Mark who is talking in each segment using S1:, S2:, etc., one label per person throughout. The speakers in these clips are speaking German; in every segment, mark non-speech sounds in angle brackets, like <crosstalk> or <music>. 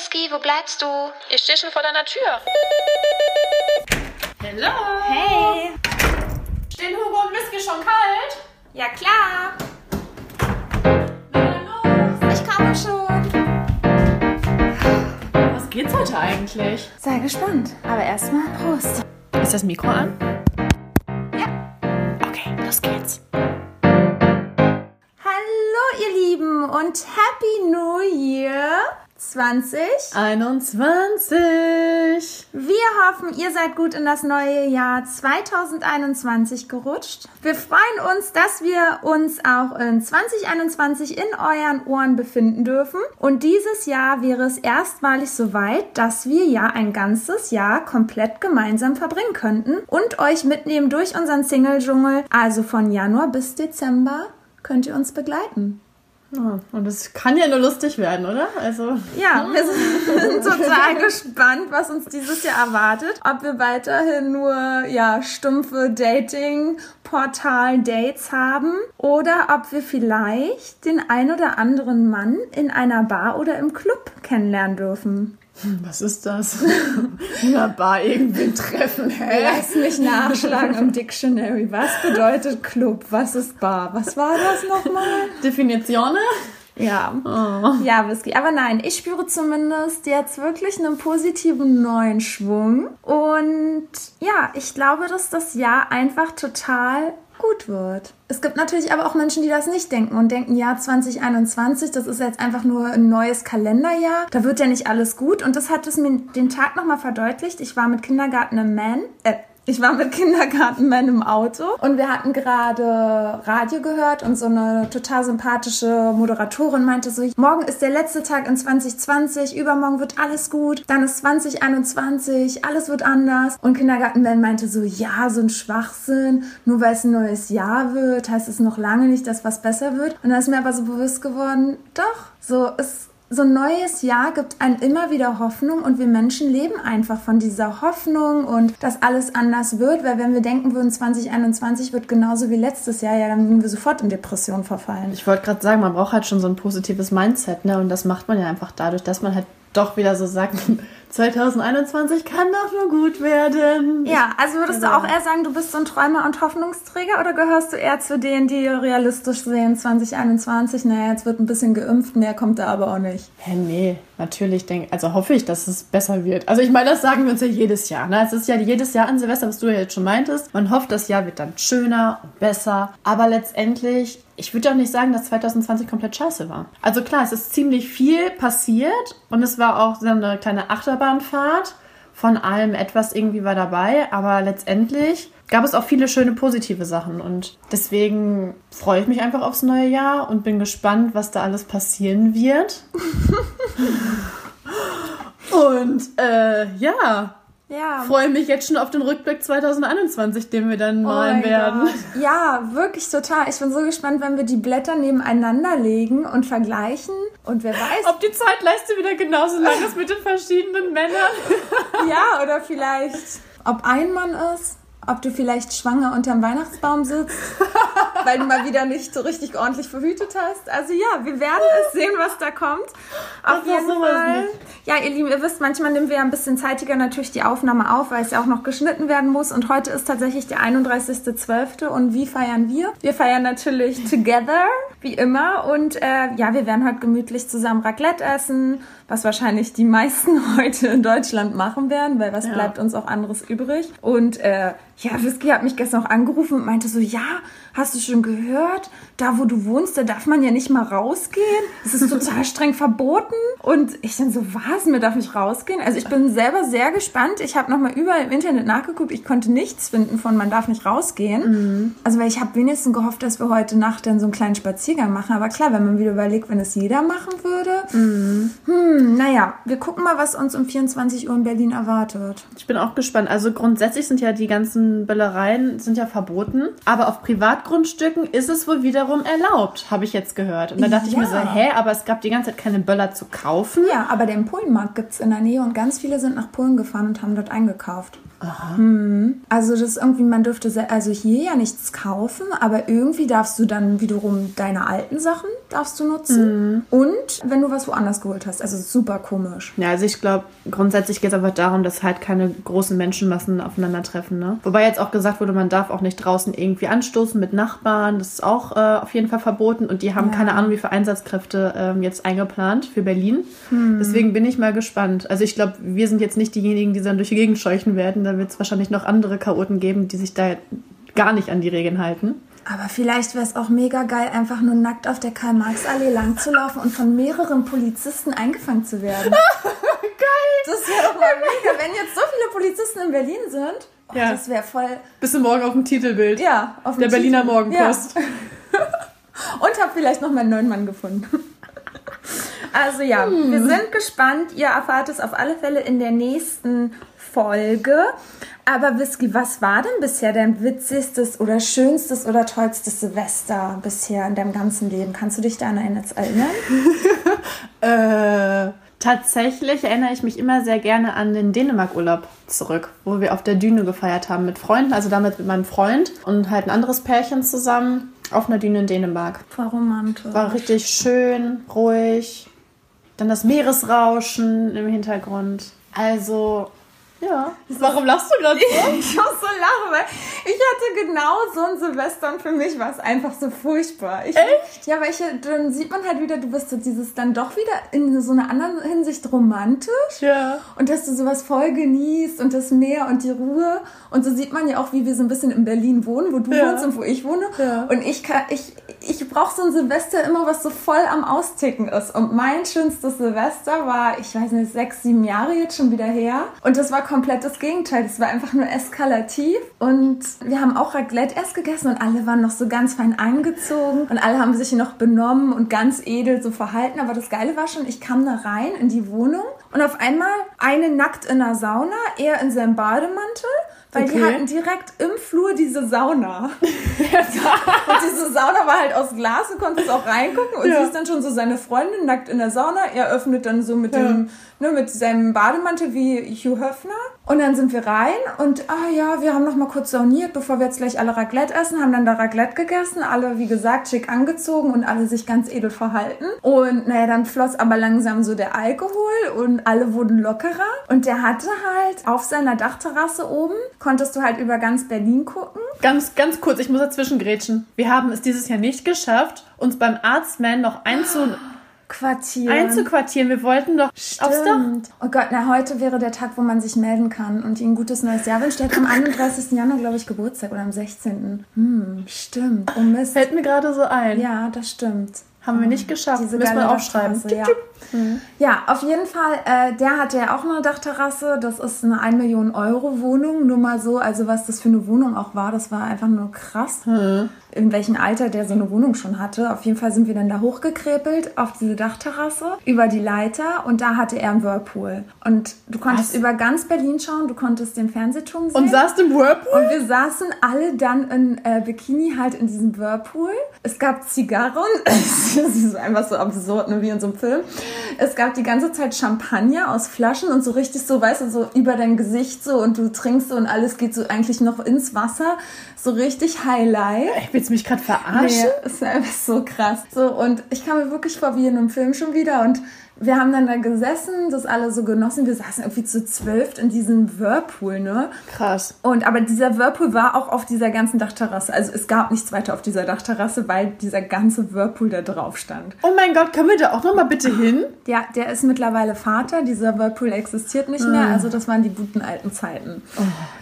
S1: Whisky, wo bleibst du?
S2: Ich stehe schon vor deiner Tür.
S3: Hello.
S4: Hey.
S3: Stehen Hugo und Whisky schon kalt?
S4: Ja, klar.
S3: Na dann los.
S4: Ich komme schon.
S3: Was geht's heute eigentlich?
S4: Sei gespannt. Aber erstmal Prost.
S3: Ist das Mikro an?
S4: Ja.
S3: Okay, los geht's.
S4: Hallo, ihr Lieben und Happy New Year 20.
S3: 21.
S4: Wir hoffen, ihr seid gut in das neue Jahr 2021 gerutscht. Wir freuen uns, dass wir uns auch in 2021 in euren Ohren befinden dürfen. Und dieses Jahr wäre es erstmalig so weit, dass wir ja ein ganzes Jahr komplett gemeinsam verbringen könnten und euch mitnehmen durch unseren Single-Dschungel. Also von Januar bis Dezember könnt ihr uns begleiten.
S3: Ja, und es kann ja nur lustig werden, oder? Also.
S4: Ja, wir sind <laughs> total gespannt, was uns dieses Jahr erwartet. Ob wir weiterhin nur ja stumpfe Dating-Portal-Dates haben oder ob wir vielleicht den ein oder anderen Mann in einer Bar oder im Club kennenlernen dürfen.
S3: Was ist das? <laughs> In einer Bar irgendwen treffen, hä?
S4: Lass mich nachschlagen im Dictionary. Was bedeutet Club? Was ist Bar? Was war das nochmal?
S3: Definitionen?
S4: Ja. Ja, Whisky. Aber nein, ich spüre zumindest jetzt wirklich einen positiven neuen Schwung. Und ja, ich glaube, dass das Jahr einfach total gut wird. Es gibt natürlich aber auch Menschen, die das nicht denken und denken, ja, 2021, das ist jetzt einfach nur ein neues Kalenderjahr. Da wird ja nicht alles gut. Und das hat es mir den Tag nochmal verdeutlicht. Ich war mit Kindergarten im Man, äh, ich war mit Kindergartenman im Auto und wir hatten gerade Radio gehört und so eine total sympathische Moderatorin meinte so, morgen ist der letzte Tag in 2020, übermorgen wird alles gut, dann ist 2021, alles wird anders. Und Kindergartenman meinte so, ja, so ein Schwachsinn, nur weil es ein neues Jahr wird, heißt es noch lange nicht, dass was besser wird. Und dann ist mir aber so bewusst geworden, doch, so ist so ein neues Jahr gibt einem immer wieder Hoffnung und wir Menschen leben einfach von dieser Hoffnung und dass alles anders wird, weil wenn wir denken würden, 2021 wird genauso wie letztes Jahr, ja, dann würden wir sofort in Depression verfallen.
S3: Ich wollte gerade sagen, man braucht halt schon so ein positives Mindset, ne? Und das macht man ja einfach dadurch, dass man halt doch wieder so sagt, 2021 kann doch nur gut werden.
S4: Ja, also würdest
S3: Genau.
S4: du auch eher sagen, du bist so ein Träumer und Hoffnungsträger oder gehörst du eher zu denen, die realistisch sehen, 2021, naja, jetzt wird ein bisschen geimpft, mehr kommt da aber auch nicht.
S3: Hä, nee, natürlich denke also hoffe ich, dass es besser wird. Also ich meine, das sagen wir uns ja jedes Jahr. Ne? Es ist ja jedes Jahr an Silvester, was du ja jetzt schon meintest. Man hofft, das Jahr wird dann schöner und besser. Aber letztendlich, ich würde auch nicht sagen, dass 2020 komplett scheiße war. Also klar, es ist ziemlich viel passiert und es war auch so eine kleine Achterbahnfahrt. Von allem etwas irgendwie war dabei, aber letztendlich gab es auch viele schöne positive Sachen und deswegen freue ich mich einfach aufs neue Jahr und bin gespannt, was da alles passieren wird. <laughs> und äh, ja,
S4: Ja.
S3: freue mich jetzt schon auf den Rückblick 2021, den wir dann
S4: Oh
S3: malen
S4: mein
S3: werden.
S4: Gott. Ja, wirklich total. Ich bin so gespannt, wenn wir die Blätter nebeneinander legen und vergleichen. Und wer weiß,
S3: Ob die Zeitleiste wieder genauso lang ist mit den verschiedenen Männern. <laughs>
S4: ja, oder vielleicht, ob ein Mann ist, ob du vielleicht schwanger unterm Weihnachtsbaum sitzt, <laughs> weil du mal wieder nicht so richtig ordentlich verhütet hast. Also ja, wir werden es sehen, was da kommt. Auf
S3: Das
S4: jeden Fall. Ja, ihr Lieben, ihr wisst, manchmal nehmen wir ein bisschen zeitiger natürlich die Aufnahme auf, weil es ja auch noch geschnitten werden muss. Und heute ist tatsächlich der 31.12. Und wie feiern wir? Wir feiern natürlich <laughs> together, wie immer. Und äh, ja, wir werden heute gemütlich zusammen Raclette essen, was wahrscheinlich die meisten <laughs> heute in Deutschland machen werden, weil was
S3: Ja.
S4: bleibt uns auch anderes übrig. Und äh, ja, Whisky hat mich gestern auch angerufen und meinte so, ja, hast du schon gehört? Da, wo du wohnst, da darf man ja nicht mal rausgehen. Es ist total <laughs> streng verboten. Und ich dann so, was? Mir darf ich rausgehen? Also ich bin selber sehr gespannt. Ich habe nochmal überall im Internet nachgeguckt. Ich konnte nichts finden von, man darf nicht rausgehen. Also weil ich habe wenigstens gehofft, dass wir heute Nacht dann so einen kleinen Spaziergang machen. Aber klar, wenn man wieder überlegt, wenn es jeder machen würde. Hm, naja, wir gucken mal, was uns um 24 Uhr in Berlin erwartet.
S3: Ich bin auch gespannt. Also grundsätzlich sind ja die ganzen Böllereien sind ja verboten, aber auf Privatgrundstücken ist es wohl wiederum erlaubt, habe ich jetzt gehört. Und da dachte ich mir so,
S4: Ja.
S3: hä, aber es gab die ganze Zeit keine Böller zu kaufen.
S4: Ja, aber den Polenmarkt gibt's in der Nähe und ganz viele sind nach Polen gefahren und haben dort eingekauft. Hm. Also das ist irgendwie, man dürfte also hier ja nichts kaufen, aber irgendwie darfst du dann wiederum deine alten Sachen darfst du nutzen. Und wenn du was woanders geholt hast. Also super komisch.
S3: Ja, also ich glaube, grundsätzlich geht es einfach darum, dass halt keine großen Menschenmassen aufeinandertreffen. Ne? Wobei jetzt auch gesagt wurde, man darf auch nicht draußen irgendwie anstoßen mit Nachbarn. Das ist auch äh, auf jeden Fall verboten. Und die haben
S4: Ja.
S3: keine Ahnung, wie viele Einsatzkräfte ähm, jetzt eingeplant für Berlin. Deswegen bin ich mal gespannt. Also ich glaube, wir sind jetzt nicht diejenigen, die dann durch die Gegend scheuchen werden. Da wird es wahrscheinlich noch andere Chaoten geben, die sich da gar nicht an die Regeln halten.
S4: Aber vielleicht wäre es auch mega geil, einfach nur nackt auf der Karl-Marx-Allee lang zu laufen und von mehreren Polizisten eingefangen zu werden. <laughs> geil! Das wäre doch mal mega, wenn jetzt so viele Polizisten in Berlin sind. Oh,
S3: Ja.
S4: Das wäre voll.
S3: Bist du morgen auf dem Titelbild?
S4: Ja, auf dem
S3: Der Berliner
S4: Titel.
S3: Morgenpost.
S4: Ja. <laughs> Und habe vielleicht noch meinen neuen Mann gefunden. <laughs> Also ja,
S3: Hm.
S4: wir sind gespannt. Ihr erfahrt es auf alle Fälle in der nächsten Folge. Aber Whisky, was war denn bisher dein witzigstes oder schönstes oder tollstes Silvester bisher in deinem ganzen Leben? Kannst du dich da an eines erinnern? <laughs>
S3: Äh, tatsächlich erinnere ich mich immer sehr gerne an den Dänemark-Urlaub zurück, wo wir auf der Düne gefeiert haben mit Freunden, also damit mit meinem Freund und halt ein anderes Pärchen zusammen auf einer Düne in Dänemark.
S4: Voll romantisch.
S3: War richtig schön, ruhig. Dann das Meeresrauschen im Hintergrund. Also, ja. Warum lachst du gerade so? <laughs>
S4: Ich muss so lachen, weil ich hatte genau so ein Silvester und für mich war es einfach so furchtbar. Ich,
S3: Echt?
S4: Ja, weil ich, dann sieht man halt wieder, du bist so dieses dann doch wieder in so einer anderen Hinsicht romantisch.
S3: Ja.
S4: Und dass du sowas voll genießt und das Meer und die Ruhe. Und so sieht man ja auch, wie wir so ein bisschen in Berlin wohnen, wo du
S3: Ja.
S4: wohnst und wo ich wohne.
S3: Ja.
S4: Und ich kann, ich, ich brauche so ein Silvester immer, was so voll am Austicken ist. Und mein schönstes Silvester war, ich weiß nicht, sechs, sieben Jahre jetzt schon wieder her. Und das war komplett das Gegenteil. Das war einfach nur eskalativ. Und wir haben auch Raclette erst gegessen und alle waren noch so ganz fein angezogen. Und alle haben sich noch benommen und ganz edel so verhalten. Aber das Geile war schon, ich kam da rein in die Wohnung und auf einmal eine nackt in der Sauna, er in seinem Bademantel. Weil die
S3: Okay.
S4: hatten direkt im Flur diese Sauna. <laughs> und diese Sauna war halt aus Glas, du konntest auch reingucken und
S3: Ja.
S4: siehst dann schon so seine Freundin nackt in der Sauna. Er öffnet dann so mit dem, ne, mit seinem Bademantel wie Hugh Höfner. Und dann sind wir rein und, ah ja, wir haben noch mal kurz sauniert, bevor wir jetzt gleich alle Raclette essen, haben dann da Raclette gegessen, alle, wie gesagt, schick angezogen und alle sich ganz edel verhalten. Und naja, dann floss aber langsam so der Alkohol und alle wurden lockerer. Und der hatte halt auf seiner Dachterrasse oben, konntest du halt über ganz Berlin gucken.
S3: Ganz, ganz kurz, ich muss dazwischen grätschen. Wir haben es dieses Jahr nicht geschafft, uns beim Arztman noch einzu,
S4: Quartier.
S3: einzuquartieren. Wir wollten doch aufs Dach.
S4: Stimmt. Oh Gott, na, heute wäre der Tag, wo man sich melden kann und ihm ein gutes neues Jahr wünscht. Der hat am 31. Januar, glaube ich, Geburtstag oder am 16. Hm, stimmt. Oh Mist.
S3: Fällt mir gerade so ein.
S4: Ja, das stimmt.
S3: Haben wir nicht geschafft.
S4: Diese
S3: Müssen wir aufschreiben.
S4: Ja. ja, auf jeden Fall, äh, der hatte ja auch eine Dachterrasse. Das ist eine 1 Million Euro Wohnung. Nur mal so, also was das für eine Wohnung auch war, das war einfach nur krass. In welchem Alter der so eine Wohnung schon hatte. Auf jeden Fall sind wir dann da hochgekrepelt auf diese Dachterrasse über die Leiter und da hatte er einen Whirlpool. Und du konntest
S3: Was?
S4: über ganz Berlin schauen, du konntest den Fernsehturm sehen.
S3: Und saßt im Whirlpool?
S4: Und wir saßen alle dann in äh, Bikini halt in diesem Whirlpool. Es gab Zigarren. <laughs> das ist einfach so absurd, ne, wie in so einem Film. Es gab die ganze Zeit Champagner aus Flaschen und so richtig so, weißt du, so über dein Gesicht so und du trinkst so und alles geht so eigentlich noch ins Wasser. So richtig Highlight.
S3: Willst du mich gerade verarschen?
S4: Nee, ist einfach so krass. So, und ich kam mir wirklich vor wie in einem Film schon wieder und wir haben dann da gesessen, das alle so genossen. Wir saßen irgendwie zu zwölf in diesem Whirlpool, ne?
S3: Krass.
S4: Und aber dieser Whirlpool war auch auf dieser ganzen Dachterrasse. Also es gab nichts weiter auf dieser Dachterrasse, weil dieser ganze Whirlpool da drauf stand.
S3: Oh mein Gott, können wir da auch noch mal bitte hin?
S4: Ja, der ist mittlerweile Vater. Dieser Whirlpool existiert nicht mehr. Also das waren die guten alten Zeiten.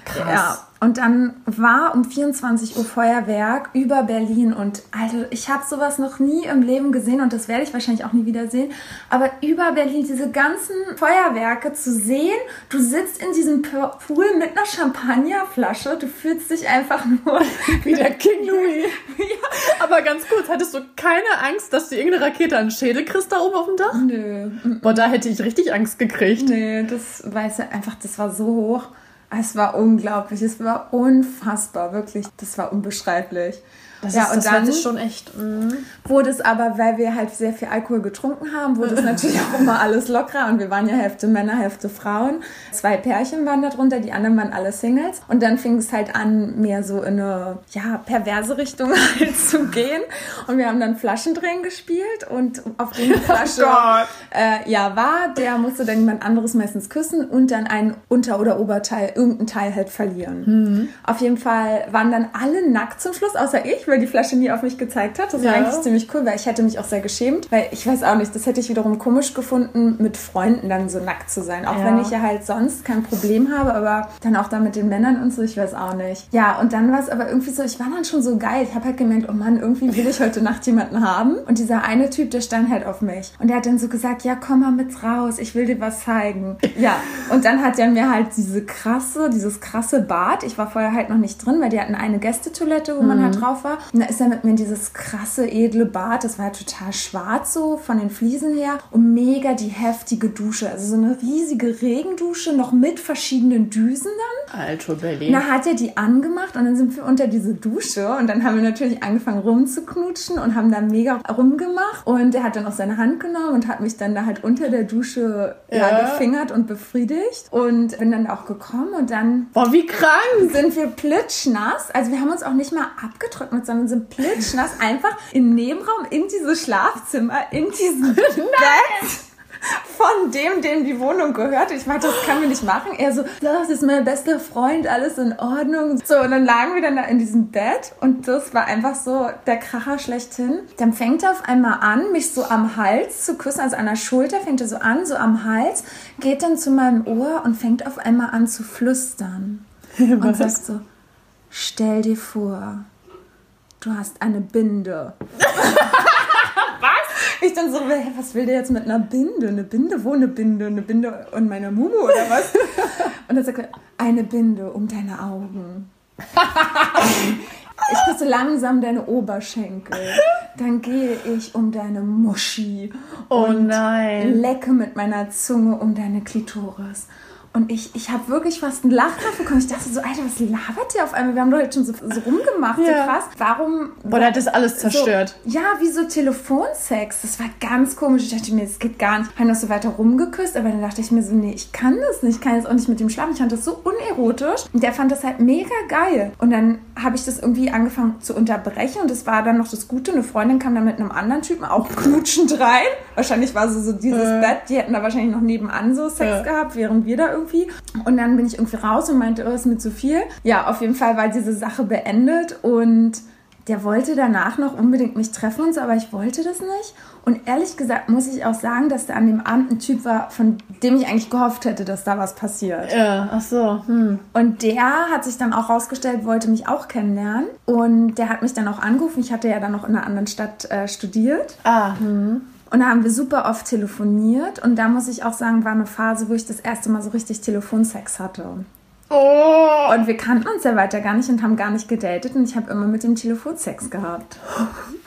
S3: Krass.
S4: Ja. Und dann war um 24 Uhr Feuerwerk über Berlin und also ich habe sowas noch nie im Leben gesehen und das werde ich wahrscheinlich auch nie wieder sehen. Aber über Berlin diese ganzen Feuerwerke zu sehen, du sitzt in diesem Pool mit einer Champagnerflasche, du fühlst dich einfach nur <laughs>
S3: Wie der King Louis. <laughs> Aber ganz kurz, hattest du keine Angst, dass du irgendeine Rakete an den Schädel kriegst da oben auf dem Dach?
S4: Nö,
S3: Boah, da hätte ich richtig Angst gekriegt.
S4: nee, das weiß ich einfach, das war so hoch. Es war unglaublich, es war unfassbar, wirklich, das war unbeschreiblich.
S3: Das,
S4: ja,
S3: ist,
S4: und
S3: das
S4: dann
S3: sich schon echt. mm.
S4: wurde es aber, weil wir halt sehr viel Alkohol getrunken haben, wurde es <laughs> natürlich auch immer alles lockerer und wir waren ja Hälfte Männer, Hälfte Frauen. Zwei Pärchen waren da drunter, die anderen waren alle Singles und dann fing es halt an, mehr so in eine, ja, perverse Richtung <laughs> halt zu gehen und wir haben dann Flaschendrehen gespielt und auf den <laughs> Flasche
S3: Gott.
S4: äh, ja war, der musste dann jemand anderes meistens küssen und dann ein Unter- oder Oberteil, irgendein Teil halt verlieren. Auf jeden Fall waren dann alle nackt zum Schluss, außer ich, weil die Flasche nie auf mich gezeigt hat. Das war
S3: Ja.
S4: eigentlich ziemlich cool, weil ich hätte mich auch sehr geschämt, weil ich weiß auch nicht, das hätte ich wiederum komisch gefunden, mit Freunden dann so nackt zu sein. Auch
S3: Ja.
S4: wenn ich ja halt sonst kein Problem habe, aber dann auch da mit den Männern und so, ich weiß auch nicht. Ja, und dann war es aber irgendwie so, ich war dann schon so geil. Ich habe halt gemerkt, oh Mann, irgendwie will ich heute Nacht jemanden haben. Und dieser eine Typ, der stand halt auf mich. Und der hat dann so gesagt, ja, komm mal mit raus, ich will dir was zeigen. Ja, und dann hat er mir halt diese krasse, dieses krasse Bad. Ich war vorher halt noch nicht drin, weil die hatten eine Gästetoilette, wo man halt drauf war. Und da ist er mit mir in dieses krasse, edle Bad. Das war halt total schwarz so von den Fliesen her. Und mega die heftige Dusche. Also so eine riesige Regendusche, noch mit verschiedenen Düsen dann.
S3: Alto Berlin.
S4: Da hat er die angemacht und dann sind wir unter diese Dusche und dann haben wir natürlich angefangen rumzuknutschen und haben da mega rumgemacht und er hat dann auch seine Hand genommen und hat mich dann da halt unter der Dusche ja.
S3: Ja.
S4: gefingert und befriedigt und bin dann auch gekommen und dann
S3: Boah, wie krank.
S4: sind wir plitschnass. Also wir haben uns auch nicht mal abgetrocknet, sondern sind plitschnass einfach im Nebenraum in dieses Schlafzimmer, in diesem <laughs> Bett von dem, dem die Wohnung gehört. Ich meinte, das können wir nicht machen. Er so, das ist mein bester Freund, alles in Ordnung. So, und dann lagen wir dann da in diesem Bett und das war einfach so der Kracher schlechthin. Dann fängt er auf einmal an, mich so am Hals zu küssen, also an der Schulter fängt er so an, so am Hals, geht dann zu meinem Ohr und fängt auf einmal an zu flüstern. <laughs> Und sagt so, stell dir vor, du hast eine Binde. <laughs> Ich dann so, hä, was will der jetzt mit einer Binde? Eine Binde? Wo eine Binde? Eine Binde und meiner Mumu oder was? Und dann sagt er, eine Binde um deine Augen. <laughs> Ich küsse langsam deine Oberschenkel. Dann gehe ich um deine Muschi.
S3: Oh
S4: und
S3: nein.
S4: lecke mit meiner Zunge um deine Klitoris. Und ich, ich habe wirklich fast einen Lachkraft bekommen. Ich dachte so, Alter, was labert der auf einmal? Wir haben doch jetzt schon so, so rumgemacht,
S3: Ja.
S4: so krass. Warum?
S3: Boah, der hat das alles zerstört.
S4: So, ja, wie so Telefonsex. Das war ganz komisch. Ich dachte mir, das geht gar nicht. Haben noch so weiter rumgeküsst, aber dann dachte ich mir so, nee, ich kann das nicht. Ich kann jetzt auch nicht mit dem schlafen. Ich fand das so unerotisch. Und der fand das halt mega geil. Und dann habe ich das irgendwie angefangen zu unterbrechen. Und das war dann noch das Gute. Eine Freundin kam dann mit einem anderen Typen auch <laughs> knutschend rein. Wahrscheinlich war so, so dieses
S3: Äh.
S4: Bett. Die hätten da wahrscheinlich noch nebenan so Sex
S3: Ja.
S4: gehabt, während wir da irgendwie. Und dann bin ich irgendwie raus und meinte, oh, ist mir zu viel. Ja, auf jeden Fall war diese Sache beendet. Und der wollte danach noch unbedingt mich treffen und so, aber ich wollte das nicht. Und ehrlich gesagt muss ich auch sagen, dass da an dem Abend ein Typ war, von dem ich eigentlich gehofft hätte, dass da was passiert.
S3: Ja, ach so. Hm.
S4: Und der hat sich dann auch rausgestellt, wollte mich auch kennenlernen. Und der hat mich dann auch angerufen. Ich hatte ja dann noch in einer anderen Stadt äh, studiert.
S3: Ah, hm.
S4: Und da haben wir super oft telefoniert. Und da muss ich auch sagen, war eine Phase, wo ich das erste Mal so richtig Telefonsex hatte.
S3: Oh.
S4: Und wir kannten uns ja weiter gar nicht und haben gar nicht gedatet. Und ich habe immer mit dem Telefonsex gehabt.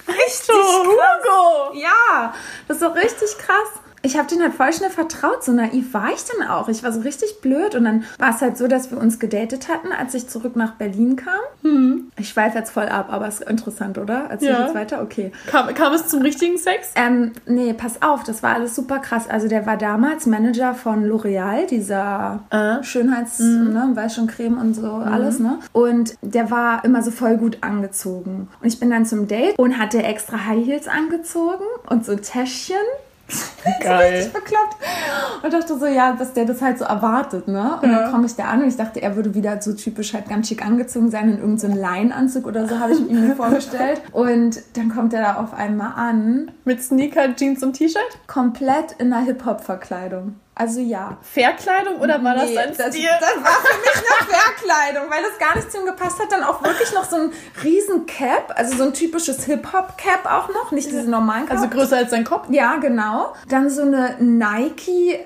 S3: Richtig Hugo.
S4: Ja, das ist doch richtig krass. Ich habe den halt voll schnell vertraut. So naiv war ich dann auch. Ich war so richtig blöd. Und dann war es halt so, dass wir uns gedatet hatten, als ich zurück nach Berlin kam. Ich schweife jetzt voll ab, aber ist interessant, oder? Erzähl
S3: Ja.
S4: jetzt weiter? Okay.
S3: Kam, kam es zum richtigen Sex?
S4: Ähm, nee, pass auf, das war alles super krass. Also der war damals Manager von L'Oreal, dieser
S3: Äh.
S4: Schönheits-, ne, weiß schon Creme und so alles, ne? Und der war immer so voll gut angezogen. Und ich bin dann zum Date und hatte extra High Heels angezogen und so Täschchen. <laughs>
S3: Geil.
S4: Richtig bekloppt. Und dachte so, ja, dass der das halt so erwartet, ne? Und
S3: Ja.
S4: dann komme ich da an und ich dachte, er würde wieder so typisch halt ganz schick angezogen sein in irgendeinem so einen Leinenanzug oder so, habe ich ihm mir <laughs> vorgestellt. Und dann kommt er da auf einmal an,
S3: Mit Sneaker, Jeans und T-Shirt?
S4: komplett in einer Hip-Hop-Verkleidung. Also ja.
S3: Fairkleidung oder war das
S4: Nee,
S3: dein
S4: das,
S3: Stil?
S4: das war für mich eine Verkleidung, weil das gar nicht zu ihm gepasst hat. Dann auch wirklich noch so ein riesen Cap, also so ein typisches Hip-Hop-Cap auch noch, nicht diese normalen Cap.
S3: Also größer als dein Kopf?
S4: Ja, genau. Dann so eine Nike,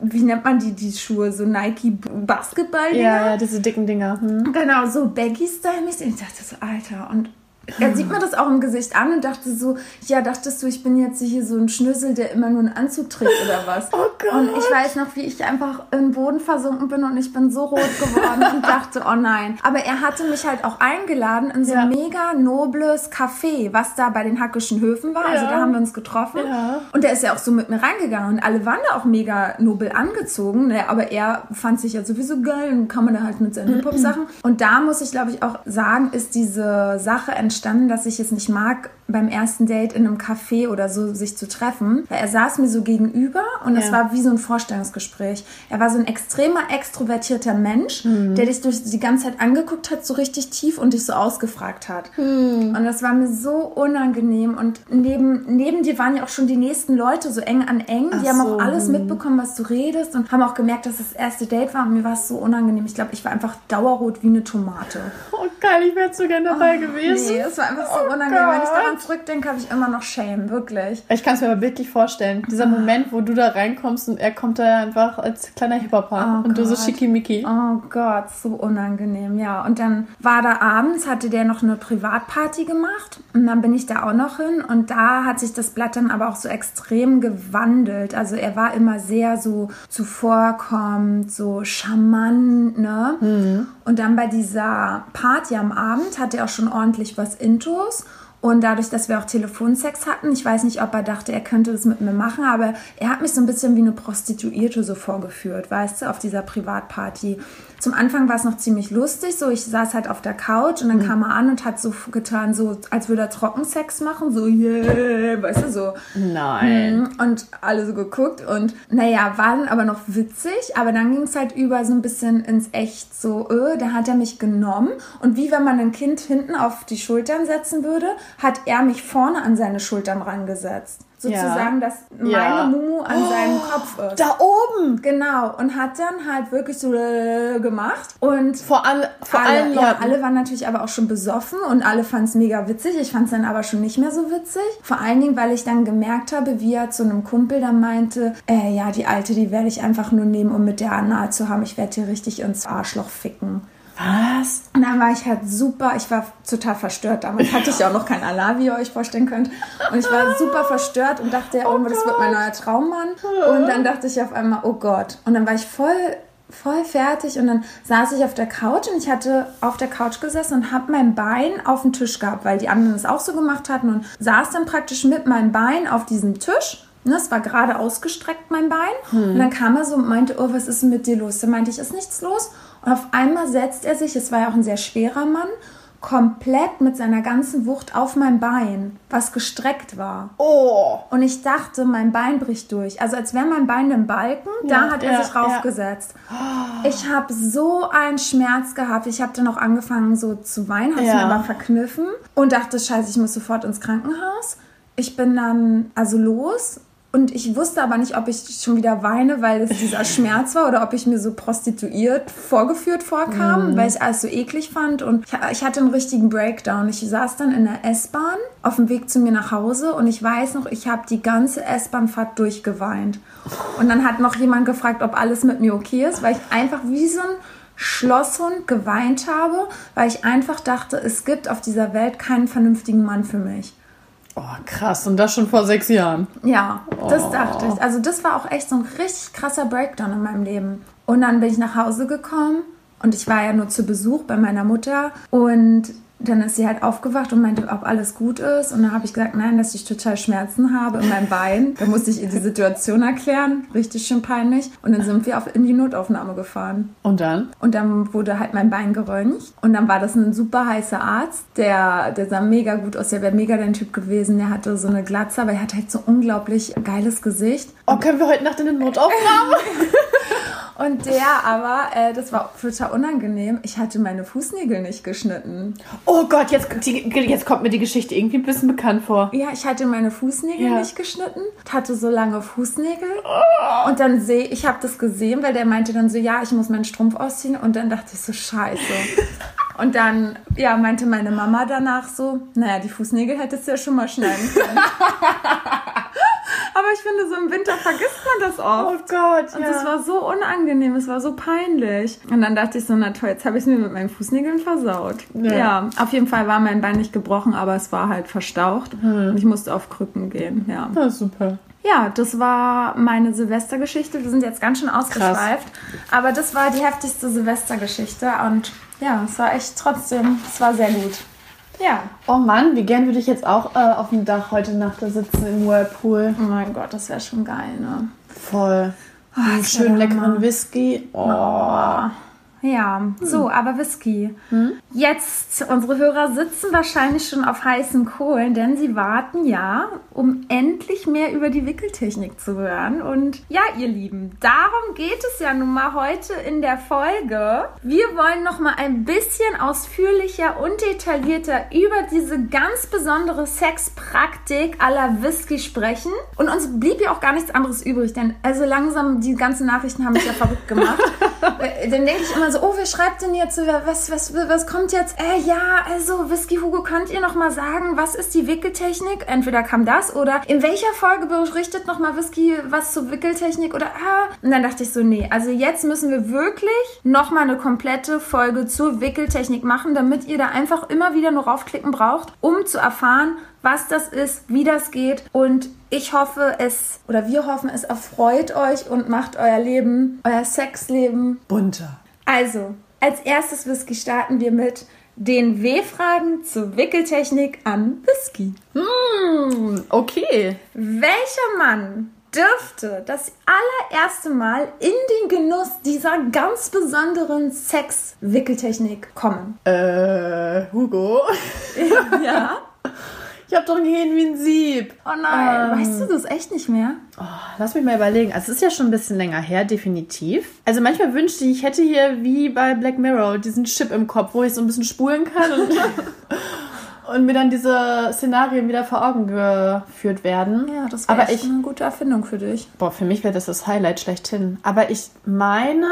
S4: wie nennt man die, die Schuhe? So Nike Basketball.
S3: Ja, ja, diese dicken Dinger. Hm.
S4: Genau, so Baggy-Style-mäßig. Ich dachte so, Alter, und er sieht mir das auch im Gesicht an und dachte so, ja, dachtest du, ich bin jetzt hier so ein Schnüssel, der immer nur einen Anzug trägt oder was?
S3: Oh Gott.
S4: Und ich weiß noch, wie ich einfach im Boden versunken bin und ich bin so rot geworden und dachte, oh nein. Aber er hatte mich halt auch eingeladen in so
S3: Ja.
S4: ein mega nobles Café, was da bei den Hackischen Höfen war. Also
S3: Ja.
S4: da haben wir uns getroffen.
S3: Ja.
S4: Und der ist ja auch so mit mir reingegangen und alle waren da auch mega nobel angezogen. Ne? Aber er fand sich ja sowieso geil und kam man da halt mit seinen Hip-Hop-Sachen. Und da muss ich, glaube ich, auch sagen, ist diese Sache entstanden, dass ich es nicht mag, beim ersten Date in einem Café oder so sich zu treffen. Weil er saß mir so gegenüber und es
S3: Ja.
S4: war wie so ein Vorstellungsgespräch. Er war so ein extremer, extrovertierter Mensch, der dich durch die ganze Zeit angeguckt hat, so richtig tief und dich so ausgefragt hat. Und das war mir so unangenehm. Und neben, neben dir waren ja auch schon die nächsten Leute so eng an eng. Die
S3: Ach
S4: haben
S3: so,
S4: auch alles
S3: hm.
S4: mitbekommen, was du redest und haben auch gemerkt, dass das erste Date war. Und mir war es so unangenehm. Ich glaube, ich war einfach dauerrot wie eine Tomate.
S3: Oh geil, ich wäre so gerne dabei gewesen.
S4: Nee, es war einfach so
S3: Oh
S4: unangenehm. Wenn ich
S3: Gott.
S4: daran zurückdenke, habe ich immer noch Shame, wirklich.
S3: Ich kann es mir aber wirklich vorstellen. Dieser Moment, wo du da reinkommst und er kommt da einfach als kleiner Hip-Hopper
S4: Oh
S3: und du so
S4: Gott.
S3: schickimicki.
S4: Oh Gott, so unangenehm, ja. Und dann war da abends, hatte der noch eine Privatparty gemacht und dann bin ich da auch noch hin und da hat sich das Blatt dann aber auch so extrem gewandelt. Also er war immer sehr so zuvorkommend, so charmant, ne? Und dann bei dieser Party am Abend hat er auch schon ordentlich was Intos. Und dadurch, dass wir auch Telefonsex hatten, ich weiß nicht, ob er dachte, er könnte das mit mir machen, aber er hat mich so ein bisschen wie eine Prostituierte so vorgeführt, weißt du, auf dieser Privatparty. Zum Anfang war es noch ziemlich lustig, so ich saß halt auf der Couch und dann kam er an und hat so getan, so als würde er Trockensex machen, so yeah, weißt du, so.
S3: Nein.
S4: Und alle so geguckt und naja, war dann aber noch witzig, aber dann ging es halt über so ein bisschen ins Echt so, öh, da hat er mich genommen und wie wenn man ein Kind hinten auf die Schultern setzen würde, hat er mich vorne an seine Schultern rangesetzt. Sozusagen, dass meine
S3: Ja.
S4: Mumu an seinem Kopf ist.
S3: Da oben!
S4: Genau, und hat dann halt wirklich so äh, gemacht und
S3: Vor, alle, vor
S4: alle,
S3: allen
S4: ja,
S3: Leuten.
S4: alle waren natürlich aber auch schon besoffen und alle fanden es mega witzig. Ich fand es dann aber schon nicht mehr so witzig. Vor allen Dingen, weil ich dann gemerkt habe, wie er zu einem Kumpel dann meinte, äh, ja, die Alte, die werde ich einfach nur nehmen, um mit der nahe zu haben. Ich werde dir richtig ins Arschloch ficken.
S3: Was?
S4: Und dann war ich halt super, ich war total verstört. Damals hatte ich auch noch kein Allah, wie ihr euch vorstellen könnt. Und ich war super verstört und dachte, ja, oh, das wird mein neuer Traummann. Und dann dachte ich auf einmal, oh Gott. Und dann war ich voll voll fertig und dann saß ich auf der Couch und ich hatte auf der Couch gesessen und habe mein Bein auf dem Tisch gehabt, weil die anderen es auch so gemacht hatten und saß dann praktisch mit meinem Bein auf diesem Tisch. Ne, es war gerade ausgestreckt, mein Bein. Und dann kam er so und meinte, oh, was ist denn mit dir los? Da meinte ich, ist nichts los. Und auf einmal setzt er sich, es war ja auch ein sehr schwerer Mann, komplett mit seiner ganzen Wucht auf mein Bein, was gestreckt war.
S3: Oh.
S4: Und ich dachte, mein Bein bricht durch. Also als wäre mein Bein im Balken, da
S3: Ja,
S4: hat er
S3: ja,
S4: sich raufgesetzt. Ich habe so einen Schmerz gehabt. Ich habe dann auch angefangen so zu weinen, habe es
S3: Ja.
S4: mir aber verkniffen und dachte, scheiße, ich muss sofort ins Krankenhaus. Ich bin dann also los und ich wusste aber nicht, ob ich schon wieder weine, weil es dieser <laughs> Schmerz war oder ob ich mir so prostituiert vorgeführt vorkam, weil ich alles so eklig fand. Und ich, ich hatte einen richtigen Breakdown. Ich saß dann in der S-Bahn auf dem Weg zu mir nach Hause und ich weiß noch, ich habe die ganze S-Bahn-Fahrt durchgeweint. Und dann hat noch jemand gefragt, ob alles mit mir okay ist, weil ich einfach wie so ein Schlosshund geweint habe, weil ich einfach dachte, es gibt auf dieser Welt keinen vernünftigen Mann für mich.
S3: Oh, krass. Und das schon vor sechs Jahren.
S4: Ja, das
S3: Oh.
S4: dachte ich. Also das war auch echt so ein richtig krasser Breakdown in meinem Leben. Und dann bin ich nach Hause gekommen und ich war ja nur zu Besuch bei meiner Mutter und dann ist sie halt aufgewacht und meinte, ob alles gut ist. Und dann habe ich gesagt, nein, dass ich total Schmerzen habe in meinem Bein. Da musste ich ihr die Situation erklären. Richtig schön peinlich. Und dann sind wir auf, in die Notaufnahme gefahren.
S3: Und dann?
S4: Und dann wurde halt mein Bein geröntgt. Und dann war das ein super heißer Arzt, der, der sah mega gut aus. Der wäre mega dein Typ gewesen. Der hatte so eine Glatze, aber er hat halt so unglaublich geiles Gesicht.
S3: Oh, können wir heute Nacht in eine Notaufnahme? <laughs>
S4: Und der aber, äh, das war total unangenehm, ich hatte meine Fußnägel nicht geschnitten.
S3: Oh Gott, jetzt, die, jetzt kommt mir die Geschichte irgendwie ein bisschen bekannt vor.
S4: Ja, ich hatte meine Fußnägel
S3: Ja.
S4: nicht geschnitten, hatte so lange Fußnägel. Und dann sehe ich, habe das gesehen, weil der meinte dann so, ja, ich muss meinen Strumpf ausziehen. Und dann dachte ich so, scheiße. <laughs> Und dann, ja, meinte meine Mama danach so, naja, die Fußnägel hättest du ja schon mal schneiden können. <laughs> Aber ich finde, so im Winter vergisst man das oft.
S3: Oh Gott,
S4: Und
S3: ja.
S4: das war so unangenehm, es war so peinlich. Und dann dachte ich so, na toll, jetzt habe ich es mir mit meinen Fußnägeln versaut.
S3: Ja.
S4: Ja. auf jeden Fall war mein Bein nicht gebrochen, aber es war halt verstaucht.
S3: Hm.
S4: Und ich musste auf Krücken gehen, ja.
S3: Ja, super.
S4: Ja, das war meine Silvestergeschichte. Wir sind jetzt ganz schön ausgeschweift. Aber das war die heftigste Silvestergeschichte. Und ja, es war echt trotzdem, es war sehr gut. Ja.
S3: Oh Mann, wie gern würde ich jetzt auch äh, auf dem Dach heute Nacht da sitzen im Whirlpool.
S4: Oh mein Gott, das wäre schon geil, ne?
S3: Voll. Einen
S4: das wär
S3: schönen leckeren
S4: Hammer.
S3: Whisky. Oh.
S4: Ja, so, aber Whisky. Jetzt, unsere Hörer sitzen wahrscheinlich schon auf heißen Kohlen, denn sie warten ja, um endlich mehr über die Wickeltechnik zu hören. Und ja, ihr Lieben, darum geht es ja nun mal heute in der Folge. Wir wollen noch mal ein bisschen ausführlicher und detaillierter über diese ganz besondere Sexpraktik aller Whisky sprechen. Und uns blieb ja auch gar nichts anderes übrig, denn also langsam, die ganzen Nachrichten haben mich ja verrückt gemacht. <laughs> Äh, Dann denke ich immer so, oh, wer schreibt denn jetzt? Was, was, was kommt jetzt? Äh, ja, also Whisky Hugo, könnt ihr noch mal sagen, was ist die Wickeltechnik? Entweder kam das oder in welcher Folge berichtet noch mal Whisky was zur Wickeltechnik oder ah. Und dann dachte ich so, nee, also jetzt müssen wir wirklich noch mal eine komplette Folge zur Wickeltechnik machen, damit ihr da einfach immer wieder nur raufklicken braucht, um zu erfahren, was das ist, wie das geht und ich hoffe es oder wir hoffen es erfreut euch und macht euer Leben, euer Sexleben
S3: Bunter.
S4: Also, als erstes Whisky starten wir mit den W-Fragen zur Wickeltechnik an Whisky.
S3: Hm, okay.
S4: Welcher Mann dürfte das allererste Mal in den Genuss dieser ganz besonderen Sex-Wickeltechnik kommen?
S3: Äh, Hugo. <laughs>
S4: Ja.
S3: Ich hab doch ein Gehirn wie ein Sieb.
S4: Oh nein,
S3: Ähm.
S4: weißt du das echt nicht mehr?
S3: Oh, lass mich mal überlegen. Also es ist ja schon ein bisschen länger her, definitiv. Also manchmal wünschte ich, ich hätte hier wie bei Black Mirror diesen Chip im Kopf, wo ich so ein bisschen spulen kann und, <laughs> und mir dann diese Szenarien wieder vor Augen geführt werden.
S4: Ja, das wäre
S3: Aber
S4: echt
S3: ich,
S4: eine gute Erfindung für dich.
S3: boah, für mich wäre das das Highlight schlechthin. Aber ich meine,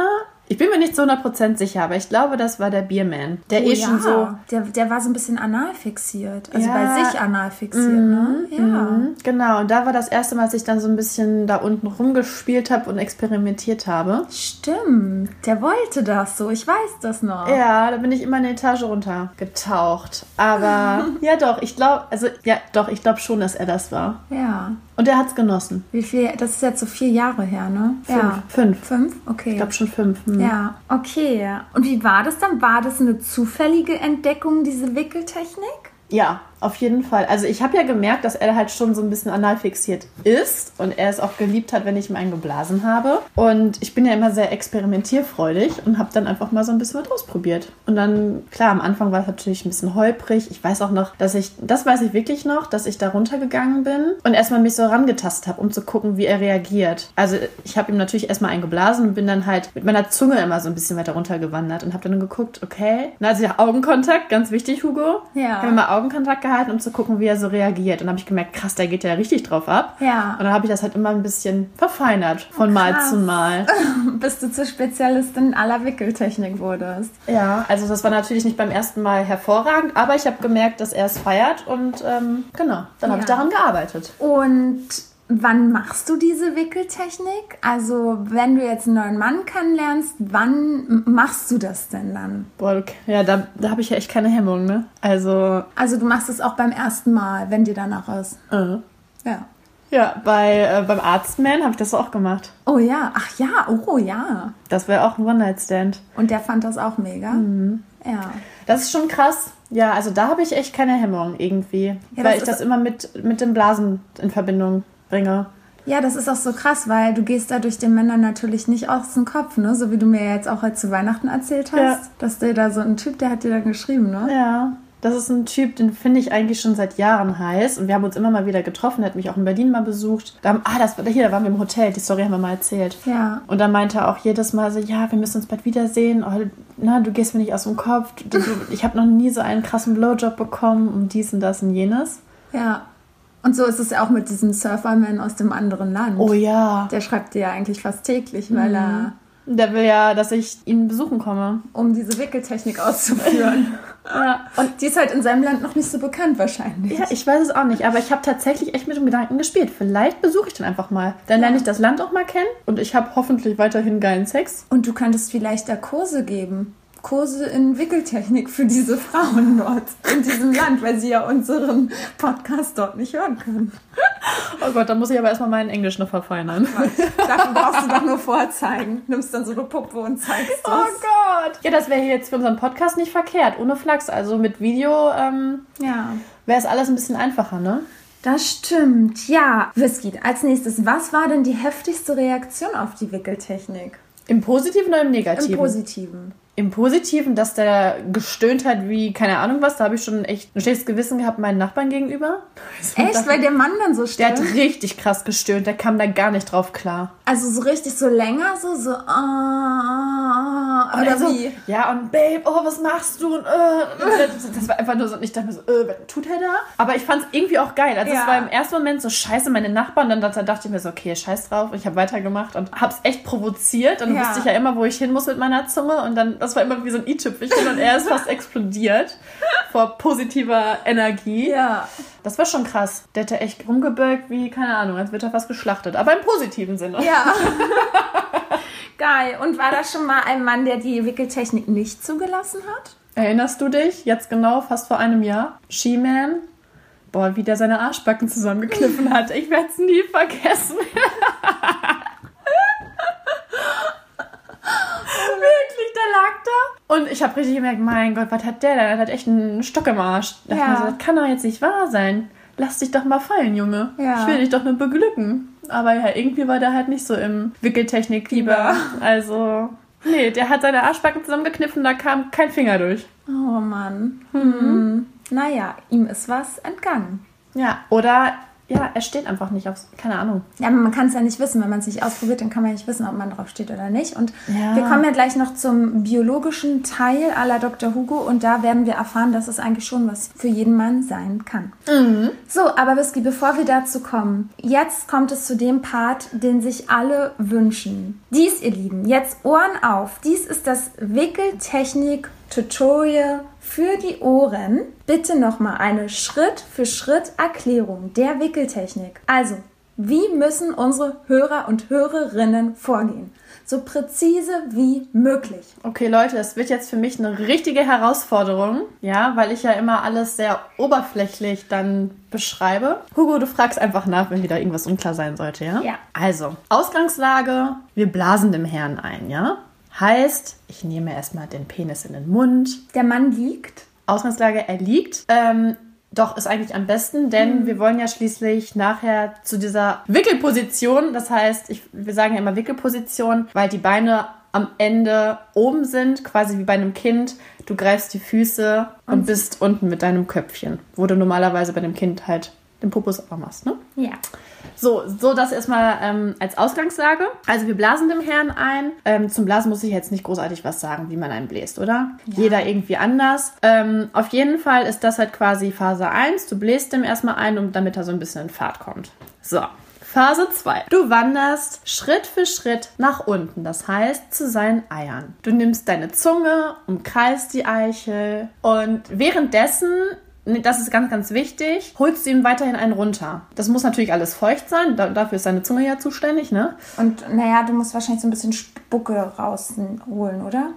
S3: ich bin mir nicht zu 100% sicher, aber ich glaube, das war der Bierman. Der eh schon so
S4: Der, der war so ein bisschen anal fixiert. Also
S3: Ja.
S4: bei sich anal fixiert, ne? Ja.
S3: Mhm, Genau, und da war das erste Mal, als ich dann so ein bisschen da unten rumgespielt habe und experimentiert habe.
S4: Stimmt, der wollte das so. Ich weiß das noch.
S3: Ja, da bin ich immer eine Etage runtergetaucht. Aber <laughs> ja, doch, ich glaube, also ja, doch, ich glaube schon, dass er das war.
S4: Ja.
S3: Und er hat's genossen.
S4: Wie viel? Das ist jetzt so vier Jahre her, ne? Ja.
S3: Fünf. Fünf.
S4: Fünf? Okay.
S3: Ich glaube schon fünf. Hm.
S4: ja, okay. Und wie war das dann? War das eine zufällige Entdeckung, diese Wickeltechnik?
S3: Ja, auf jeden Fall. Also ich habe ja gemerkt, dass er halt schon so ein bisschen anal fixiert ist und er es auch geliebt hat, wenn ich ihm einen geblasen habe. Und ich bin ja immer sehr experimentierfreudig und habe dann einfach mal so ein bisschen was ausprobiert. Und dann, klar, am Anfang war es natürlich ein bisschen holprig. Ich weiß auch noch, dass ich, das weiß ich wirklich noch, dass ich da runtergegangen bin und erstmal mich so rangetastet habe, um zu gucken, wie er reagiert. Also ich habe ihm natürlich erstmal einen geblasen und bin dann halt mit meiner Zunge immer so ein bisschen weiter runtergewandert und habe dann geguckt, okay. Na, also ja, Augenkontakt, ganz wichtig, Hugo.
S4: Ja.
S3: Haben wir mal Augenkontakt gehalten, um zu gucken, wie er so reagiert. Und dann habe ich gemerkt, krass, der geht ja richtig drauf ab.
S4: Ja.
S3: Und dann habe ich das halt immer ein bisschen verfeinert von Mal
S4: krass.
S3: zu Mal. <laughs>
S4: Bis du zur Spezialistin aller Wickeltechnik wurdest.
S3: Ja, also das war natürlich nicht beim ersten Mal hervorragend, aber ich habe gemerkt, dass er es feiert und ähm, genau, dann habe ich
S4: Ja.
S3: daran gearbeitet.
S4: Und wann machst du diese Wickeltechnik? Also, wenn du jetzt einen neuen Mann kennenlernst, wann machst du das denn dann?
S3: Boah, ja, da, da habe ich ja echt keine Hemmung, ne? Also,
S4: Also, du machst es auch beim ersten Mal, wenn dir danach ist.
S3: äh.
S4: Ja.
S3: ja, bei, äh, beim Arztman habe ich das auch gemacht.
S4: Oh ja, ach ja, oh ja.
S3: Das wäre auch ein One-Night-Stand.
S4: Und der fand das auch mega.
S3: Mhm.
S4: Ja.
S3: Das ist schon krass. Ja, also da habe ich echt keine Hemmung irgendwie.
S4: Ja,
S3: weil ich das immer mit, mit dem Blasen in Verbindung bringe.
S4: Ja, das ist auch so krass, weil du gehst dadurch den Männern natürlich nicht aus dem Kopf, ne? So wie du mir jetzt auch halt zu Weihnachten erzählt hast,
S3: Ja.
S4: dass der da so ein Typ, der hat dir da geschrieben, ne?
S3: Ja. Das ist ein Typ, den finde ich eigentlich schon seit Jahren heiß. Und wir haben uns immer mal wieder getroffen. Er hat mich auch in Berlin mal besucht. Da haben, ah, das war hier, da waren wir im Hotel. Die Story haben wir mal erzählt.
S4: Ja.
S3: Und dann meinte er auch jedes Mal so, ja, wir müssen uns bald wiedersehen. Oh, na, du gehst mir nicht aus dem Kopf. Du, du, ich habe noch nie so einen krassen Blowjob bekommen und dies und das und jenes.
S4: Ja. Und so ist es ja auch mit diesem Surferman aus dem anderen Land.
S3: Oh ja.
S4: Der schreibt dir ja eigentlich fast täglich, weil er,
S3: Der will ja, dass ich ihn besuchen komme.
S4: um diese Wickeltechnik auszuführen. <laughs> Ja. Und die ist halt in seinem Land noch nicht so bekannt wahrscheinlich.
S3: Ja, ich weiß es auch nicht, aber ich habe tatsächlich echt mit dem Gedanken gespielt. Vielleicht besuche ich den einfach mal. Dann lerne ich das Land auch mal kennen und ich habe hoffentlich weiterhin geilen Sex.
S4: Und du könntest vielleicht da Kurse geben. Kurse in Wickeltechnik für diese Frauen dort in diesem Land, weil sie ja unseren Podcast dort nicht hören können.
S3: Oh Gott, da muss ich aber erstmal meinen Englisch noch verfeinern.
S4: Dafür brauchst du doch nur vorzeigen. Nimmst dann so eine Puppe und zeigst das.
S3: Oh Gott! Ja, das wäre jetzt für unseren Podcast nicht verkehrt, ohne Flachs. Also mit Video ähm,
S4: Ja.
S3: wäre es alles ein bisschen einfacher, ne?
S4: Das stimmt. Ja. Whisky, als nächstes, was war denn die heftigste Reaktion auf die Wickeltechnik?
S3: Im Positiven oder im Negativen?
S4: Im Positiven.
S3: Im Positiven, dass der gestöhnt hat wie keine Ahnung was, da habe ich schon echt ein schlechtes Gewissen gehabt meinen Nachbarn gegenüber. So
S4: Echt? Weil der Mann dann so
S3: der hat richtig krass gestöhnt, der kam da gar nicht drauf klar.
S4: Also so richtig so länger, so, so, ah, oder
S3: Also,
S4: wie?
S3: Ja, und Babe, oh, was machst du? Und, äh, das, das war einfach nur so, und ich dachte mir so, äh, was tut er da? Aber ich fand es irgendwie auch geil. Also
S4: Ja.
S3: es war im ersten Moment so scheiße, meine Nachbarn, dann, dann dachte ich mir so, okay, scheiß drauf. Und ich habe weitergemacht und hab's echt provoziert. Und
S4: Ja.
S3: wusste ich ja immer, wo ich hin muss mit meiner Zunge. Und dann, das war immer wie so ein i-Tüpfelchen und er ist fast <laughs> explodiert vor positiver Energie.
S4: Ja.
S3: Das war schon krass. Der hätte echt rumgebölkt wie, keine Ahnung, als wird er fast geschlachtet. Aber im positiven Sinne.
S4: Ja. <laughs> Geil. Und war da schon mal ein Mann, der die Wickeltechnik nicht zugelassen hat?
S3: Erinnerst du dich, jetzt genau, fast vor einem Jahr? She-Man? Boah, wie der seine Arschbacken zusammengekniffen <laughs> hat. Ich werde es nie vergessen. Wirklich, der lag da. Und ich habe richtig gemerkt, mein Gott, was hat der denn? Der hat echt einen Stock im Arsch. Da
S4: Ja.
S3: so, das kann doch jetzt nicht wahr sein. Lass dich doch mal fallen, Junge.
S4: Ja.
S3: Ich will dich doch nur beglücken. Aber ja, irgendwie war der halt nicht so im Wickeltechnik-Fieber. Also, nee, der hat seine Arschbacken zusammengekniffen, da kam kein Finger durch.
S4: Oh Mann. Hm. Naja, ihm ist was entgangen.
S3: Ja, oder ja, er steht einfach nicht aufs, keine Ahnung.
S4: Ja, man kann es ja nicht wissen. Wenn man es nicht ausprobiert, dann kann man ja nicht wissen, ob man drauf steht oder nicht. Und
S3: Ja.
S4: wir kommen ja gleich noch zum biologischen Teil aller Dr. Hugo und da werden wir erfahren, dass es eigentlich schon was für jeden Mann sein kann. So, aber Whisky, bevor wir dazu kommen, jetzt kommt es zu dem Part, den sich alle wünschen. Dies, ihr Lieben, jetzt Ohren auf. Dies ist das Wickeltechnik-Tutorial für die Ohren. Bitte nochmal eine Schritt-für-Schritt-Erklärung der Wickeltechnik. Also, wie müssen unsere Hörer und Hörerinnen vorgehen? So präzise wie möglich.
S3: Okay, Leute, das wird jetzt für mich eine richtige Herausforderung, ja, weil ich ja immer alles sehr oberflächlich dann beschreibe. Hugo, du fragst einfach nach, wenn wieder irgendwas unklar sein sollte, ja?
S4: Ja.
S3: Also, Ausgangslage, wir blasen dem Herrn ein, ja? Heißt, ich nehme erstmal den Penis in den Mund,
S4: Der Mann liegt.
S3: Ausgangslage, er liegt. Ähm, doch, ist eigentlich am besten, denn wir wollen ja schließlich nachher zu dieser Wickelposition, das heißt, ich, wir sagen ja immer Wickelposition, weil die Beine am Ende oben sind, quasi wie bei einem Kind. Du greifst die Füße und bist unten mit deinem Köpfchen, wo du normalerweise bei dem Kind halt den Popos auch machst, ne?
S4: Ja.
S3: So, so das erstmal ähm, als Ausgangslage. Also wir blasen dem Herrn ein. Ähm, zum Blasen muss ich jetzt nicht großartig was sagen, wie man einen bläst, oder? Jeder irgendwie anders. Ähm, auf jeden Fall ist das halt quasi Phase 1. Du bläst dem erstmal ein, um, damit er so ein bisschen in Fahrt kommt. So. Phase 2. Du wanderst Schritt für Schritt nach unten, das heißt zu seinen Eiern. Du nimmst deine Zunge, umkreist die Eichel und währenddessen Das ist ganz, ganz wichtig. Holst du ihm weiterhin einen runter. Das muss natürlich alles feucht sein. Da, dafür ist deine Zunge ja zuständig, ne?
S4: Und naja, du musst wahrscheinlich so ein bisschen Spucke rausholen, oder?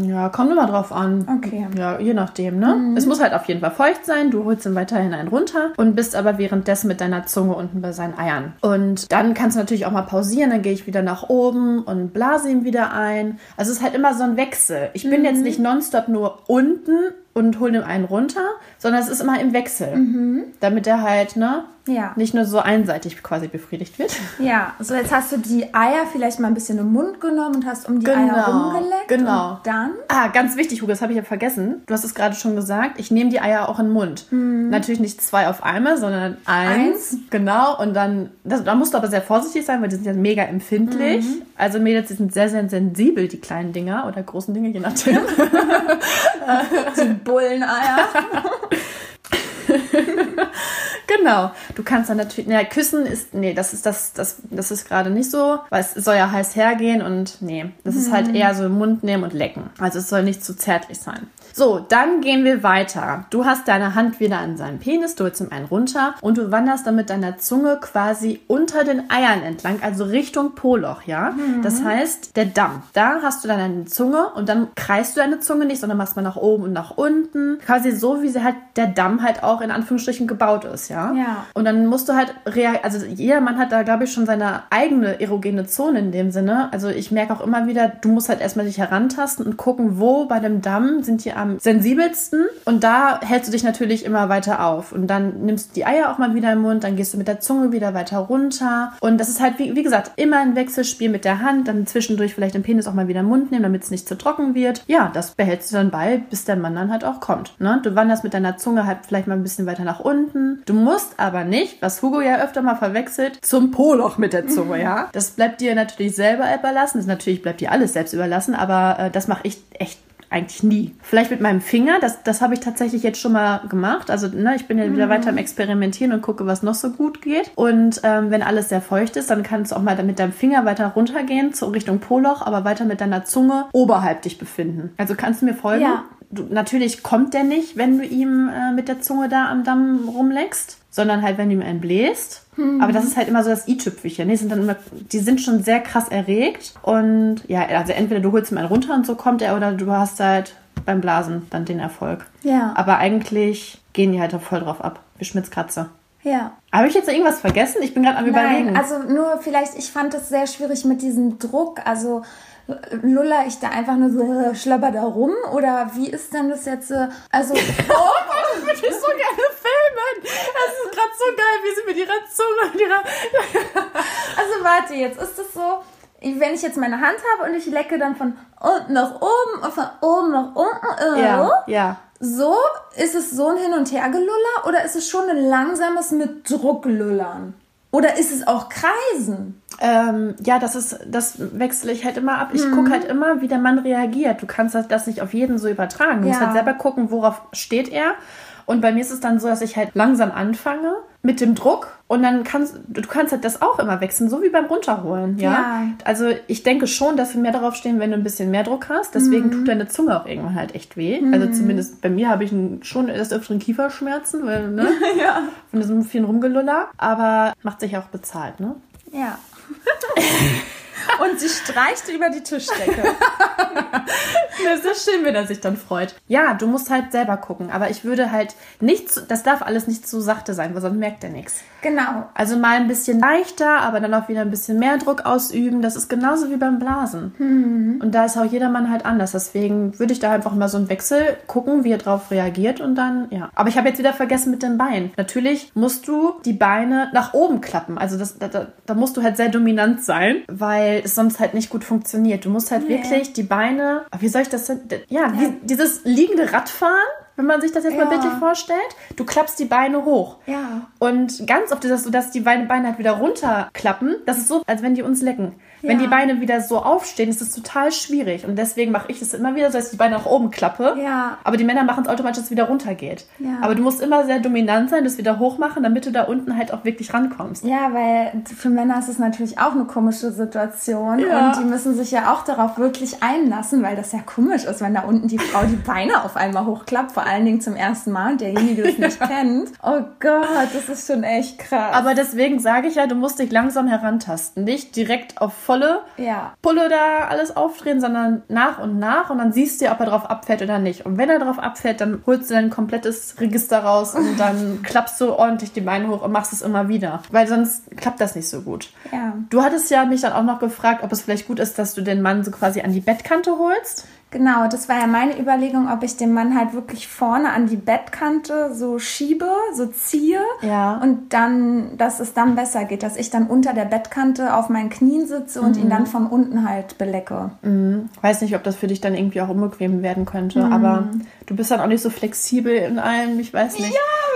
S3: Ja, kommt immer drauf an.
S4: Okay.
S3: Ja, je nachdem, ne? Es muss halt auf jeden Fall feucht sein. Du holst ihm weiterhin einen runter und bist aber währenddessen mit deiner Zunge unten bei seinen Eiern. Und dann kannst du natürlich auch mal pausieren. Dann gehe ich wieder nach oben und blase ihm wieder ein. Also es ist halt immer so ein Wechsel. Ich bin jetzt nicht nonstop nur unten und hole ihm einen runter, sondern es ist immer im Wechsel. Damit er halt, ne?
S4: Ja.
S3: Nicht nur so einseitig quasi befriedigt wird.
S4: Ja, so jetzt hast du die Eier vielleicht mal ein bisschen im Mund genommen und hast um die Eier
S3: Genau,
S4: rumgeleckt.
S3: genau.
S4: Und dann?
S3: Ah, ganz wichtig, Hugo, das habe ich ja vergessen. Du hast es gerade schon gesagt. Ich nehme die Eier auch in den Mund. Natürlich nicht zwei auf einmal, sondern eins.
S4: Eins.
S3: Genau. Und dann, das, da musst du aber sehr vorsichtig sein, weil die sind ja mega empfindlich. Also Mädels, die sind sehr, sehr sensibel, die kleinen Dinger oder großen Dinge, je nachdem. <laughs> <laughs>
S4: Bulleneier. <laughs>
S3: genau. Du kannst dann natürlich, naja, küssen ist, nee, das ist das, das, das ist gerade nicht so, weil es soll ja heiß hergehen und nee, das ist halt eher so im Mund nehmen und lecken. Also es soll nicht zu zärtlich sein. So, dann gehen wir weiter. Du hast deine Hand wieder an seinen Penis, du holst ihm einen runter und du wanderst dann mit deiner Zunge quasi unter den Eiern entlang, also Richtung Poloch, ja? Das heißt, der Damm. Da hast du dann deine Zunge und dann kreist du deine Zunge nicht, sondern machst mal nach oben und nach unten. Quasi so, wie sie halt der Damm halt auch in Anführungsstrichen gebaut ist, ja?
S4: Ja.
S3: Und dann musst du halt also jeder Mann hat da, glaube ich, schon seine eigene erogene Zone in dem Sinne. Also ich merke auch immer wieder, du musst halt erstmal dich herantasten und gucken, wo bei dem Damm sind die am sensibelsten. Und da hältst du dich natürlich immer weiter auf. Und dann nimmst du die Eier auch mal wieder im Mund, dann gehst du mit der Zunge wieder weiter runter. Und das ist halt, wie, wie gesagt, immer ein Wechselspiel mit der Hand, dann zwischendurch vielleicht den Penis auch mal wieder im Mund nehmen, damit es nicht zu trocken wird. Ja, das behältst du dann bei, bis der Mann dann halt auch kommt. Ne? Du wanderst mit deiner Zunge halt vielleicht mal ein bisschen weiter nach unten. Du musst aber nicht, was Hugo ja öfter mal verwechselt, zum Poloch mit der Zunge, ja. <laughs> Das bleibt dir natürlich selber überlassen. Das natürlich bleibt dir alles selbst überlassen, aber äh, das mache ich echt eigentlich nie. Vielleicht mit meinem Finger, das, das habe ich tatsächlich jetzt schon mal gemacht. Also ne, ich bin ja wieder weiter am Experimentieren und gucke, was noch so gut geht. Und ähm, wenn alles sehr feucht ist, dann kannst du auch mal mit deinem Finger weiter runtergehen, zur Richtung Poloch, aber weiter mit deiner Zunge oberhalb dich befinden. Also kannst du mir folgen?
S4: Ja.
S3: Du, natürlich kommt der nicht, wenn du ihm äh, mit der Zunge da am Damm rumleckst, sondern halt, wenn du ihm einen bläst. Aber das ist halt immer so das i-Tüpfelchen. Die sind dann immer, die sind schon sehr krass erregt. Und ja, also entweder du holst ihm einen runter und so kommt er, oder du hast halt beim Blasen dann den Erfolg.
S4: Ja.
S3: Aber eigentlich gehen die halt auch voll drauf ab. Wie Schmitzkatze.
S4: Ja.
S3: Habe ich jetzt irgendwas vergessen? Ich bin gerade am überlegen.
S4: Nein, also nur vielleicht, ich fand es sehr schwierig mit diesem Druck. Also luller ich da einfach nur so äh, schlabber da rum oder wie ist denn das jetzt? äh, Also <laughs>
S3: Oh, ich würde so gerne filmen. Das ist gerade so geil, wie sie mit ihrer Zunge und ihrer. <laughs>
S4: Also warte, jetzt ist es so, wenn ich jetzt meine Hand habe und ich lecke dann von unten nach oben und von oben nach unten, äh,
S3: Ja, ja.
S4: so ist es so ein Hin- und Hergeluller oder ist es schon ein langsames mit Drucklullern? Oder ist es auch Kreisen?
S3: Ähm, ja, das ist, das wechsle ich halt immer ab. Ich gucke halt immer, wie der Mann reagiert. Du kannst das, nicht auf jeden so übertragen. Du musst
S4: Ja.
S3: halt selber gucken, worauf steht er. Und bei mir ist es dann so, dass ich halt langsam anfange mit dem Druck und dann kannst du kannst halt das auch immer wechseln, so wie beim Runterholen, ja.
S4: Ja.
S3: Also ich denke schon, dass wir mehr darauf stehen, wenn du ein bisschen mehr Druck hast. Deswegen tut deine Zunge auch irgendwann halt echt weh. Also zumindest bei mir habe ich schon des öfteren Kieferschmerzen, weil, ne? <laughs>
S4: Ja.
S3: Von diesem vielen Rumgeluller. Aber macht sich auch bezahlt, ne?
S4: Ja. <laughs> Und sie streicht über die Tischdecke. <laughs>
S3: Das ist schön, wenn er sich dann freut. Ja, du musst halt selber gucken. Aber ich würde halt nicht, zu, das darf alles nicht zu sachte sein, weil sonst merkt er nichts.
S4: Genau.
S3: Also mal ein bisschen leichter, aber dann auch wieder ein bisschen mehr Druck ausüben. Das ist genauso wie beim Blasen. Und da ist auch jedermann halt anders. Deswegen würde ich da einfach mal so einen Wechsel gucken, wie er drauf reagiert und dann, ja. Aber ich habe jetzt wieder vergessen mit den Beinen. Natürlich musst du die Beine nach oben klappen. Also das, da, da, da musst du halt sehr dominant sein, weil es sonst halt nicht gut funktioniert. Du musst halt
S4: Nee.
S3: wirklich die Beine, wie soll ich das denn? Ja, wie, dieses liegende Radfahren, wenn man sich das jetzt mal
S4: Ja.
S3: bildlich vorstellt. Du klappst die Beine hoch.
S4: Ja.
S3: Und ganz oft ist das so, dass die Beine halt wieder runterklappen. Das ist so, als wenn die uns lecken. Wenn die Beine wieder so aufstehen, ist das total schwierig. Und deswegen mache ich das immer wieder so, dass ich die Beine nach oben klappe.
S4: Ja.
S3: Aber die Männer machen es automatisch, dass es wieder runtergeht.
S4: Ja.
S3: Aber du musst immer sehr dominant sein, das wieder hochmachen, damit du da unten halt auch wirklich rankommst.
S4: Ja, weil für Männer ist es natürlich auch eine komische Situation
S3: Ja.
S4: und die müssen sich ja auch darauf wirklich einlassen, weil das ja komisch ist, wenn da unten die Frau die Beine auf einmal hochklappt, vor allen Dingen zum ersten Mal und derjenige das nicht <laughs> kennt. Oh Gott, das ist schon echt krass.
S3: Aber deswegen sage ich ja, du musst dich langsam herantasten. Nicht direkt auf volle
S4: ja,
S3: Pulle da alles aufdrehen, sondern nach und nach und dann siehst du, ob er drauf abfällt oder nicht. Und wenn er drauf abfällt, dann holst du dein komplettes Register raus und <laughs> dann klappst du ordentlich die Beine hoch und machst es immer wieder. Weil sonst klappt das nicht so gut.
S4: ja.
S3: Du hattest ja mich dann auch noch gefragt, ob es vielleicht gut ist, dass du den Mann so quasi an die Bettkante holst.
S4: Genau, das war ja meine Überlegung, ob ich den Mann halt wirklich vorne an die Bettkante so schiebe, so ziehe
S3: Ja.
S4: und dann, dass es dann besser geht, dass ich dann unter der Bettkante auf meinen Knien sitze und ihn dann von unten halt belecke.
S3: Weiß nicht, ob das für dich dann irgendwie auch unbequem werden könnte, aber du bist dann auch nicht so flexibel in allem, ich weiß nicht.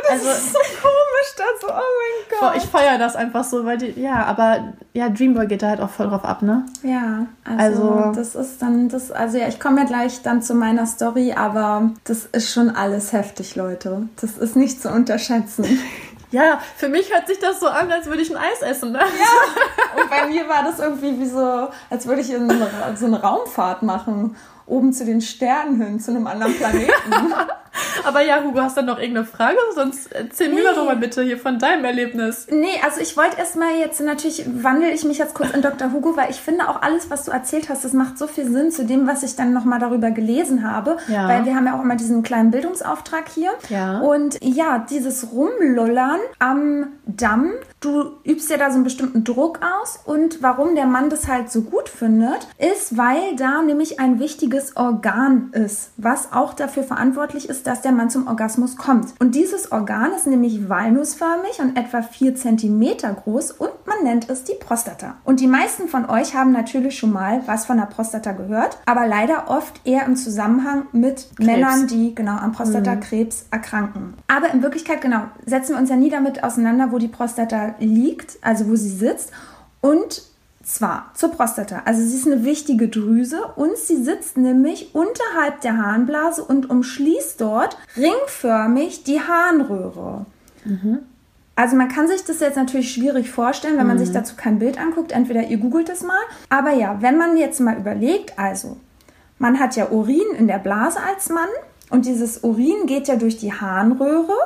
S4: das ist so komisch, das, oh mein
S3: Boah, ich feiere das einfach so, weil die, ja, aber ja, Dreamboy geht da halt auch voll drauf ab, ne?
S4: Ja, also,
S3: Also-
S4: das ist dann, das, also ja, ich komme ja gleich dann zu meiner Story, aber das ist schon alles heftig, Leute. Das ist nicht zu unterschätzen. <laughs>
S3: Ja, für mich hört sich das so an, als würde ich ein Eis essen. Ne?
S4: Ja. Und bei mir war das irgendwie wie so, als würde ich in so eine Raumfahrt machen oben zu den Sternen hin, zu einem anderen Planeten. <laughs>
S3: Aber ja, Hugo, hast du noch irgendeine Frage? Sonst erzähl nee. mir doch mal bitte hier von deinem Erlebnis.
S4: Nee, also ich wollte erstmal jetzt, natürlich wandle ich mich jetzt kurz in Dr. Hugo, weil ich finde auch alles, was du erzählt hast, das macht so viel Sinn zu dem, was ich dann nochmal darüber gelesen habe. Ja. Weil wir haben ja auch immer diesen kleinen Bildungsauftrag hier. Ja. Und ja, dieses Rumlullern am Damm, du übst ja da so einen bestimmten Druck aus. Und warum der Mann das halt so gut findet, ist, weil da nämlich ein wichtiges Organ ist, was auch dafür verantwortlich ist, dass der Mann zum Orgasmus kommt. Und dieses Organ ist nämlich walnussförmig und etwa 4 cm groß und man nennt es die Prostata. Und die meisten von euch haben natürlich schon mal was von der Prostata gehört, aber leider oft eher im Zusammenhang mit Krebs. Männern, die genau am Prostatakrebs mhm. erkranken. Aber in Wirklichkeit, genau, setzen wir uns ja nie damit auseinander, wo die Prostata liegt, also wo sie sitzt. Und zwar zur Prostata. Also sie ist eine wichtige Drüse und sie sitzt nämlich unterhalb der Harnblase und umschließt dort ringförmig die Harnröhre. Mhm. Also man kann sich das jetzt natürlich schwierig vorstellen, wenn man sich mhm. dazu kein Bild anguckt. Entweder ihr googelt es mal. Aber ja, wenn man jetzt mal überlegt, also man hat ja Urin in der Blase als Mann und dieses Urin geht ja durch die Harnröhre,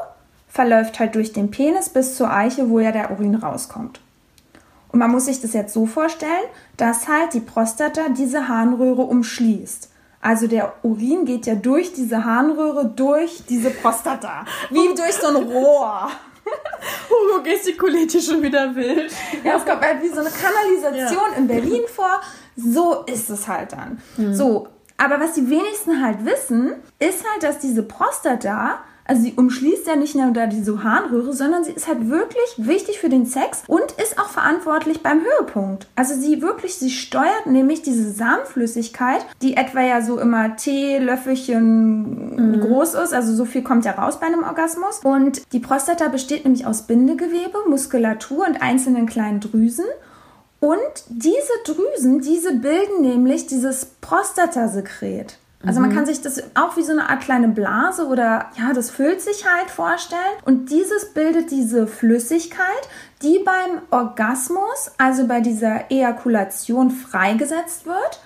S4: verläuft halt durch den Penis bis zur Eiche, wo ja der Urin rauskommt. Und man muss sich das jetzt so vorstellen, dass halt die Prostata diese Harnröhre umschließt. Also der Urin geht ja durch diese Harnröhre, durch diese Prostata. Wie durch so ein Rohr. <laughs>
S3: Hugo gestikuliert hier schon wieder wild.
S4: Ja, es kommt halt wie so eine Kanalisation ja. in Berlin vor. So ist es halt dann. Mhm. So, aber was die wenigsten halt wissen, ist halt, dass diese Prostata also sie umschließt ja nicht nur da diese Harnröhre, sondern sie ist halt wirklich wichtig für den Sex und ist auch verantwortlich beim Höhepunkt. Also sie wirklich, sie steuert nämlich diese Samenflüssigkeit, die etwa ja so immer Teelöffelchen mhm. groß ist, also so viel kommt ja raus bei einem Orgasmus. Und die Prostata besteht nämlich aus Bindegewebe, Muskulatur und einzelnen kleinen Drüsen. Und diese Drüsen, diese bilden nämlich dieses Prostatasekret. Also man mhm. kann sich das auch wie so eine Art kleine Blase oder ja, das füllt sich halt vorstellen. Und dieses bildet diese Flüssigkeit, die beim Orgasmus, also bei dieser Ejakulation freigesetzt wird,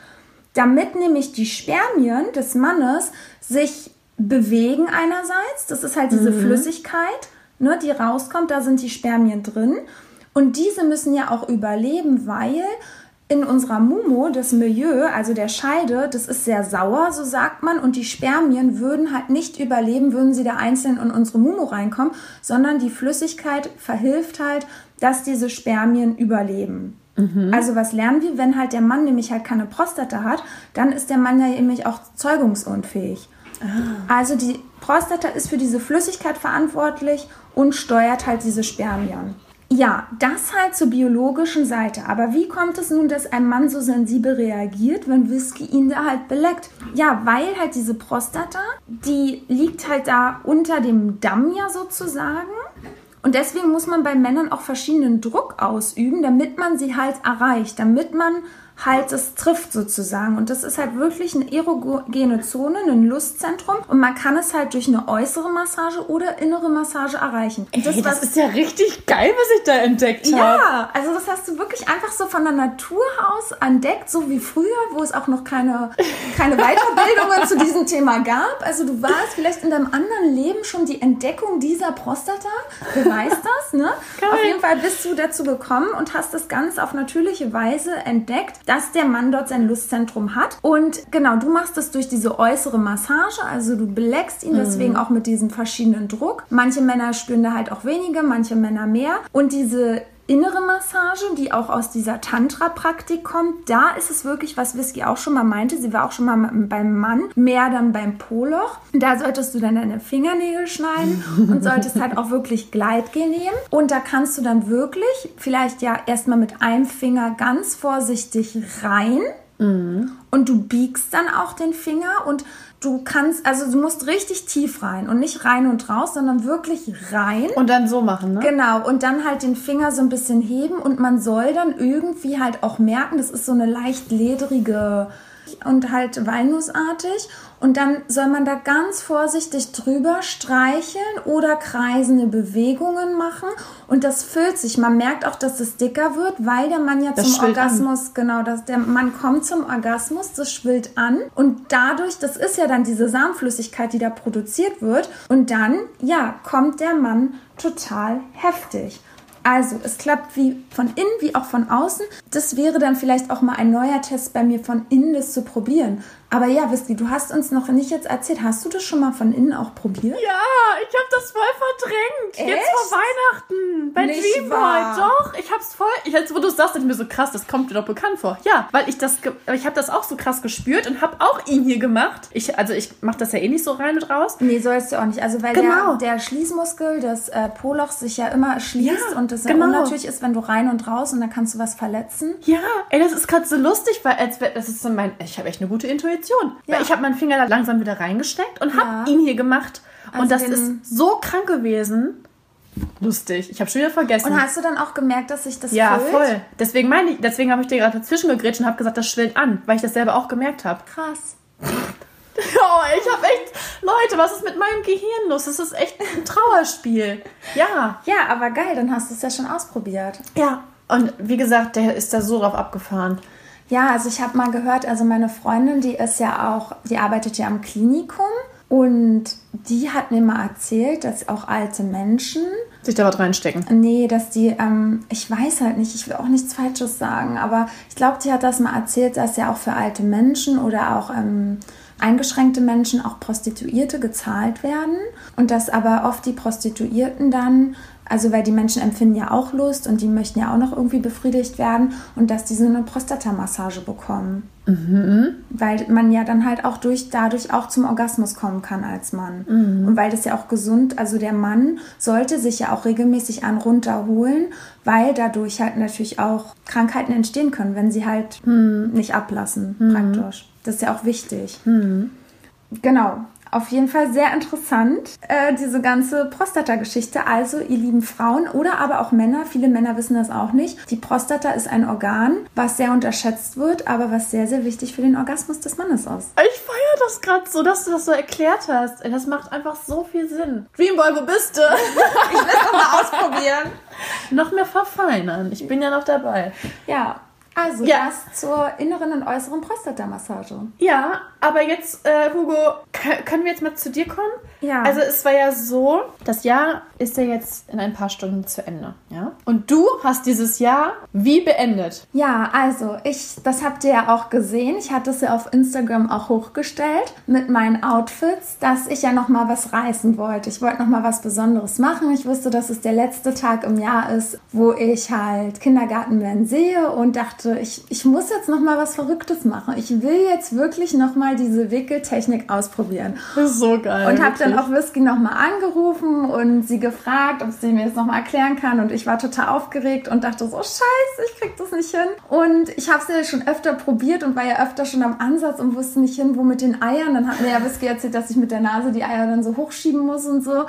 S4: damit nämlich die Spermien des Mannes sich bewegen einerseits. Das ist halt diese mhm. Flüssigkeit, ne, die rauskommt, da sind die Spermien drin. Und diese müssen ja auch überleben, weil in unserer Mumu, das Milieu, also der Scheide, das ist sehr sauer, so sagt man, und die Spermien würden halt nicht überleben, würden sie da einzeln in unsere Mumu reinkommen, sondern die Flüssigkeit verhilft halt, dass diese Spermien überleben. Mhm. Also was lernen wir, wenn halt der Mann nämlich halt keine Prostata hat, dann ist der Mann ja nämlich auch zeugungsunfähig. Ah. Also die Prostata ist für diese Flüssigkeit verantwortlich und steuert halt diese Spermien. Ja, das halt zur biologischen Seite. Aber wie kommt es nun, dass ein Mann so sensibel reagiert, wenn Whisky ihn da halt beleckt? Ja, weil halt diese Prostata, die liegt halt da unter dem Damm ja sozusagen. Und deswegen muss man bei Männern auch verschiedenen Druck ausüben, damit man sie halt erreicht, damit man halt es trifft sozusagen. Und das ist halt wirklich eine erogene Zone, ein Lustzentrum. Und man kann es halt durch eine äußere Massage oder innere Massage erreichen.
S3: Ey, das, das ist ja richtig geil, was ich da entdeckt habe.
S4: Ja, also das hast du wirklich einfach so von der Natur aus entdeckt, so wie früher, wo es auch noch keine, keine Weiterbildungen zu diesem Thema gab. Also du warst vielleicht in deinem anderen Leben schon die Entdeckung dieser Prostata. Wer weiß das, ne? <laughs> Geil. Auf jeden Fall bist du dazu gekommen und hast das ganz auf natürliche Weise entdeckt dass der Mann dort sein Lustzentrum hat. Und genau, du machst das durch diese äußere Massage, also du beleckst ihn mhm. deswegen auch mit diesem verschiedenen Druck. Manche Männer spüren da halt auch weniger, manche Männer mehr. Und diese innere Massage, die auch aus dieser Tantra-Praktik kommt, da ist es wirklich, was Whisky auch schon mal meinte, sie war auch schon mal beim Mann, mehr dann beim Poloch. Da solltest du dann deine Fingernägel schneiden <laughs> und solltest halt auch wirklich Gleitgel nehmen. Und da kannst du dann wirklich vielleicht ja erstmal mit einem Finger ganz vorsichtig rein. Mhm. Und du biegst dann auch den Finger und du kannst, also du musst richtig tief rein und nicht rein und raus, sondern wirklich rein.
S3: Und dann so machen, ne?
S4: Genau. Und dann halt den Finger so ein bisschen heben und man soll dann irgendwie halt auch merken, das ist so eine leicht ledrige und halt walnussartig. Und dann soll man da ganz vorsichtig drüber streicheln oder kreisende Bewegungen machen. Und das füllt sich. Man merkt auch, dass es dicker wird, weil der Mann ja
S3: Das
S4: zum
S3: schwillt an.
S4: Orgasmus, genau, dass der Mann kommt zum Orgasmus, das schwillt an. Und dadurch, das ist ja dann diese Samenflüssigkeit, die da produziert wird. Und dann, ja, kommt der Mann total heftig. Also, es klappt wie von innen wie auch von außen. Das wäre dann vielleicht auch mal ein neuer Test bei mir, von innen das zu probieren. Aber ja, Whisky, du hast uns noch nicht jetzt erzählt. Hast du das schon mal von innen auch probiert?
S3: Ja, ich habe das voll verdrängt. Jetzt
S4: Echt?
S3: vor Weihnachten bei
S4: Nicht
S3: Dreamboy. Doch, ich hab's voll. Ich, jetzt, wo du sagst, dachte ich mir so krass, das kommt dir doch bekannt vor. Ja, weil ich das, ich habe das auch so krass gespürt und habe auch ihn hier gemacht. Ich, also ich mache das ja eh nicht so rein und raus.
S4: Nee, sollst du auch nicht. Also weil
S3: Genau.
S4: der, der Schließmuskel des äh, Polochs sich ja immer schließt
S3: Ja,
S4: und das
S3: genau.
S4: unnatürlich ist, wenn du rein und raus und dann kannst du was verletzen.
S3: Ja, ey, das ist gerade so lustig, weil als das ist so mein, ich habe echt eine gute Intuition.
S4: Ja.
S3: Weil ich habe meinen Finger da langsam wieder reingesteckt und habe
S4: Ja.
S3: ihn hier gemacht.
S4: Also
S3: und das ist so krank gewesen. Lustig. Ich habe schon wieder vergessen.
S4: Und hast du dann auch gemerkt, dass sich das
S3: ja,
S4: füllt?
S3: voll. Deswegen meine ich, deswegen habe ich dir gerade dazwischen gegrätscht und habe gesagt, das schwillt an, weil ich das selber auch gemerkt habe.
S4: Krass. <laughs>
S3: Oh, ich habe echt, Leute, was ist mit meinem Gehirn los? Das ist echt ein Trauerspiel. Ja,
S4: Ja, aber geil, dann hast du es ja schon ausprobiert.
S3: ja. Und wie gesagt, der ist da so drauf abgefahren.
S4: Ja, also ich habe mal gehört, also meine Freundin, die ist ja auch, die arbeitet ja am Klinikum und die hat mir mal erzählt, dass auch alte Menschen,
S3: Sich da was reinstecken.
S4: nee, dass die, ähm, ich weiß halt nicht, ich will auch nichts Falsches sagen, aber ich glaube, die hat das mal erzählt, dass ja auch für alte Menschen oder auch ähm, eingeschränkte Menschen auch Prostituierte gezahlt werden und dass aber oft die Prostituierten dann also weil die Menschen empfinden ja auch Lust und die möchten ja auch noch irgendwie befriedigt werden und dass die so eine Prostatamassage bekommen. Weil man ja dann halt auch durch, dadurch auch zum Orgasmus kommen kann als Mann. Und weil das ja auch gesund, also der Mann sollte sich ja auch regelmäßig an runterholen, weil dadurch halt natürlich auch Krankheiten entstehen können, wenn sie halt nicht ablassen, praktisch. Das ist ja auch wichtig. Genau. Auf jeden Fall sehr interessant, äh, diese ganze Prostata-Geschichte. Also, ihr lieben Frauen oder aber auch Männer, viele Männer wissen das auch nicht. Die Prostata ist ein Organ, was sehr unterschätzt wird, aber was sehr, sehr wichtig für den Orgasmus des Mannes ist.
S3: Ich feiere das gerade so, dass du das so erklärt hast. Das macht einfach so viel Sinn. Dreamboy, wo bist du? <laughs>
S4: Ich will es mal ausprobieren.
S3: noch mehr verfeinern. Ich bin ja noch dabei.
S4: Ja, also
S3: Ja.
S4: das zur inneren und äußeren Prostata-Massage.
S3: Ja, aber jetzt, äh, Hugo, können wir jetzt mal zu dir kommen?
S4: Ja.
S3: Also es war ja so, das Jahr ist ja jetzt in ein paar Stunden zu Ende, ja? Und du hast dieses Jahr wie beendet?
S4: Ja, also ich, das habt ihr ja auch gesehen. Ich hatte es ja auf Instagram auch hochgestellt mit meinen Outfits, dass ich ja noch mal was reißen wollte. Ich wollte noch mal was Besonderes machen. Ich wusste, dass es der letzte Tag im Jahr ist, wo ich halt Kindergartenman sehe und dachte, ich, ich muss jetzt noch mal was Verrücktes machen. Ich will jetzt wirklich noch mal diese Wickeltechnik ausprobieren.
S3: Das ist so geil.
S4: Und habe dann auch Whisky nochmal angerufen und sie gefragt, ob sie mir das nochmal erklären kann. Und ich war total aufgeregt und dachte so, scheiße, ich krieg das nicht hin. Und ich habe es ja schon öfter probiert und war ja öfter schon am Ansatz und wusste nicht hin, wo mit den Eiern. Dann hat mir ja Whisky erzählt, dass ich mit der Nase die Eier dann so hochschieben muss und so.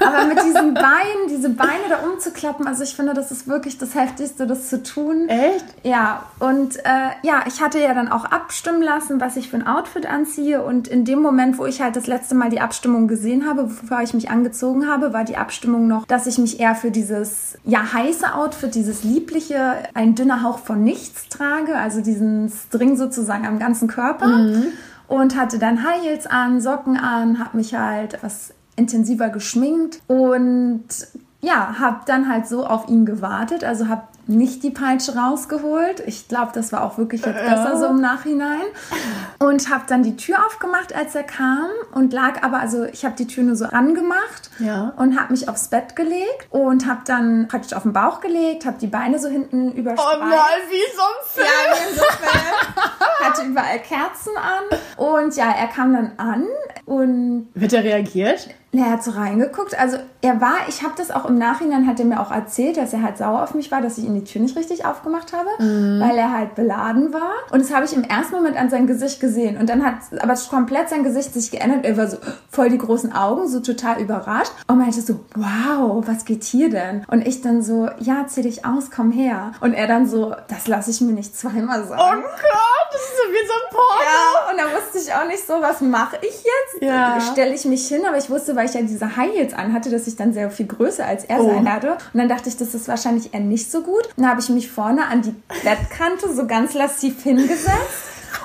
S4: Aber mit diesen Beinen, diese Beine da umzuklappen, also ich finde, das ist wirklich das Heftigste, das zu tun.
S3: Echt?
S4: Ja, und äh, ja, ich hatte ja dann auch abstimmen lassen, was ich für ein Outfit anziehe. Und in dem Moment, wo ich halt das letzte Mal die Abstimmung gesehen habe, bevor ich mich angezogen habe, war die Abstimmung noch, dass ich mich eher für dieses ja heiße Outfit, dieses liebliche, ein dünner Hauch von nichts trage, also diesen String sozusagen am ganzen Körper. Und hatte dann High Heels an, Socken an, habe mich halt etwas intensiver geschminkt und ja, habe dann halt so auf ihn gewartet, also habe nicht die Peitsche rausgeholt. Ich glaube, das war auch wirklich jetzt besser so im Nachhinein. Und habe dann die Tür aufgemacht, als er kam und lag aber, also ich habe die Tür nur so angemacht
S3: Ja.
S4: und habe mich aufs Bett gelegt und habe dann praktisch auf den Bauch gelegt, habe die Beine so hinten
S3: Oh
S4: überspreizt.
S3: wie so ein Film.
S4: Ja, wie so Film. Hatte überall Kerzen an. Und ja, er kam dann an und
S3: Wird er reagiert?
S4: Er hat so reingeguckt. Also er war, ich habe das auch im Nachhinein, hat er mir auch erzählt, dass er halt sauer auf mich war, dass ich ihm die Tür nicht richtig aufgemacht habe, weil er halt beladen war. Und das habe ich im ersten Moment an seinem Gesicht gesehen. Und dann hat aber komplett sein Gesicht sich geändert. Er war so voll die großen Augen, so total überrascht. Und meinte so, wow, was geht hier denn? Und ich dann so, ja, zieh dich aus, komm her. Und er dann so, das lasse ich mir nicht zweimal
S3: Oh
S4: sagen.
S3: Gott, das ist so wie so ein Porno.
S4: Ja, wusste ich auch nicht so, was mache ich jetzt?
S3: Ja.
S4: Stelle ich mich hin, aber ich wusste, weil ich ja diese High Heels anhatte, dass ich dann sehr viel größer als er
S3: Oh.
S4: sein werde. Und dann dachte ich, das ist wahrscheinlich eher nicht so gut. Dann habe ich mich vorne an die Bettkante so ganz lassiv hingesetzt.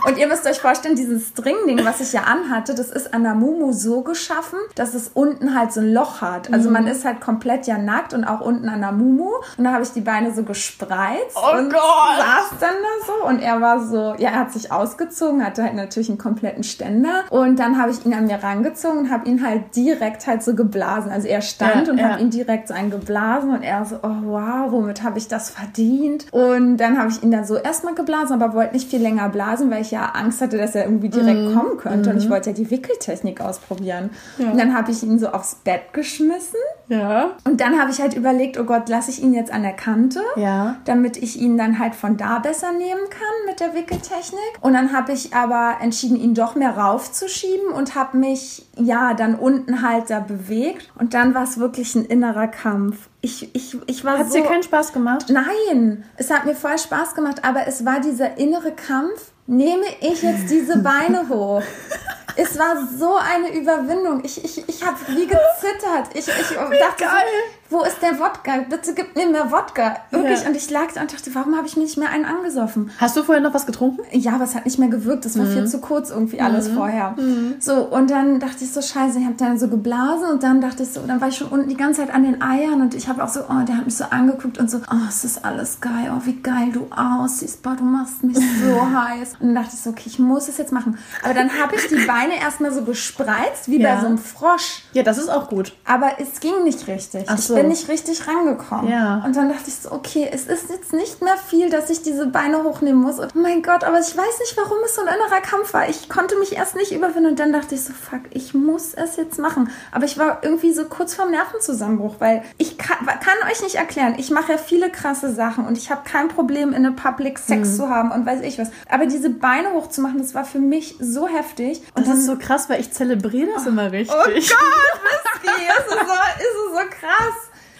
S4: Und ihr müsst euch vorstellen, dieses Stringding, was ich ja anhatte, das ist an der Mumu so geschaffen, dass es unten halt so ein Loch hat. Also
S3: Mhm.
S4: man ist halt komplett ja nackt und auch unten an der Mumu. Und da habe ich die Beine so gespreizt
S3: Oh
S4: und
S3: Gott.
S4: saß dann da so. Und er war so, ja, er hat sich ausgezogen, hatte halt natürlich einen kompletten Ständer. Und dann habe ich ihn an mir rangezogen und habe ihn halt direkt halt so geblasen. Also er stand
S3: Ja,
S4: und
S3: ja.
S4: habe ihn direkt so eingeblasen und er so, oh wow, womit habe ich das verdient? Und dann habe ich ihn dann so erstmal geblasen, aber wollte nicht viel länger blasen, weil ich ja Angst hatte, dass er irgendwie direkt
S3: Mhm.
S4: kommen könnte. Und ich wollte ja die Wickeltechnik ausprobieren. Und dann habe ich ihn so aufs Bett geschmissen.
S3: Ja.
S4: Und dann habe ich halt überlegt, oh Gott, lasse ich ihn jetzt an der Kante,
S3: Ja.
S4: damit ich ihn dann halt von da besser nehmen kann mit der Wickeltechnik. Und dann habe ich aber entschieden, ihn doch mehr raufzuschieben und habe mich ja dann unten halt da bewegt. Und dann war es wirklich ein innerer Kampf. Ich, ich, ich war
S3: Hat
S4: so...
S3: dir keinen Spaß gemacht?
S4: Nein, es hat mir voll Spaß gemacht, aber es war dieser innere Kampf. Nehme ich jetzt diese Beine hoch? Es war so eine Überwindung. Ich, ich, ich habe wie gezittert. Ich, ich dachte,
S3: geil.
S4: Wo ist der Wodka? Bitte gib mir mehr Wodka. Wirklich.
S3: Ja.
S4: Und ich lag da und dachte, warum habe ich mir nicht mehr einen angesoffen?
S3: Hast du vorher noch was getrunken?
S4: Ja, aber es hat nicht mehr gewirkt. Das war
S3: Mhm.
S4: viel zu kurz irgendwie alles vorher. So, und dann dachte ich so, scheiße, ich habe dann so geblasen und dann dachte ich so, dann war ich schon unten die ganze Zeit an den Eiern und ich habe auch so, oh, der hat mich so angeguckt und so, oh, es ist alles geil, oh, wie geil du aussiehst, boah, du machst mich so <laughs> heiß. Und dann dachte ich so, okay, ich muss es jetzt machen. Aber dann habe ich die Beine erstmal so gespreizt, wie
S3: Ja.
S4: bei so einem Frosch.
S3: Ja, das ist auch gut.
S4: Aber es ging nicht richtig.
S3: Ach so.
S4: Bin nicht richtig rangekommen.
S3: Ja.
S4: Und dann dachte ich so, okay, es ist jetzt nicht mehr viel, dass ich diese Beine hochnehmen muss. Und oh mein Gott, aber ich weiß nicht, warum es so ein innerer Kampf war. Ich konnte mich erst nicht überwinden und dann dachte ich so, fuck, ich muss es jetzt machen. Aber ich war irgendwie so kurz vorm Nervenzusammenbruch, weil ich kann, kann euch nicht erklären. Ich mache ja viele krasse Sachen und ich habe kein Problem, in einem Public Sex
S3: Mhm.
S4: zu haben und weiß ich was. Aber diese Beine hochzumachen, das war für mich so heftig. Und
S3: Das ist so krass, weil ich zelebriere das immer richtig.
S4: Oh Gott, Whisky, es ist so, es ist so krass.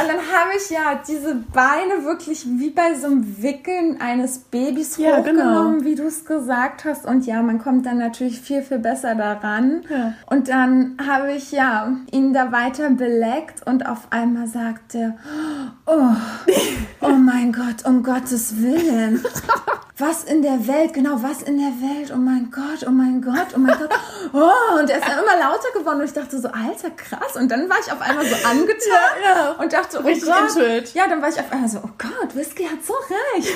S4: Und dann habe ich ja diese Beine wirklich wie bei so einem Wickeln eines Babys
S3: Ja,
S4: hochgenommen,
S3: genau.
S4: wie du es gesagt hast. Und ja, man kommt dann natürlich viel, viel besser daran.
S3: Ja.
S4: Und dann habe ich ja ihn da weiter beleckt und auf einmal sagte, oh, oh mein Gott, um Gottes Willen. Was in der Welt, genau, was in der Welt, oh mein Gott, oh mein Gott, oh mein Gott. Oh, und er ist dann immer lauter geworden und ich dachte so, alter, krass. Und dann war ich auf einmal so angetan
S3: Ja, ja.
S4: und dachte, oh
S3: Richtig
S4: Gott.
S3: it.
S4: Ja, dann war ich auf einmal so, oh Gott, Whisky hat so recht.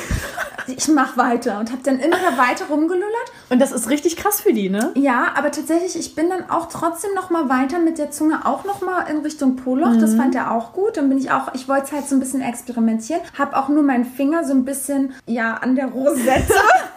S4: Ich mach weiter und habe dann immer weiter rumgelullert.
S3: Und das ist richtig krass für die, ne?
S4: Ja, aber tatsächlich, ich bin dann auch trotzdem noch mal weiter mit der Zunge auch noch mal in Richtung Poloch. Das fand er auch gut. Dann bin ich auch, ich wollte es halt so ein bisschen experimentieren. Habe auch nur meinen Finger so ein bisschen, ja, an der Rosette <laughs>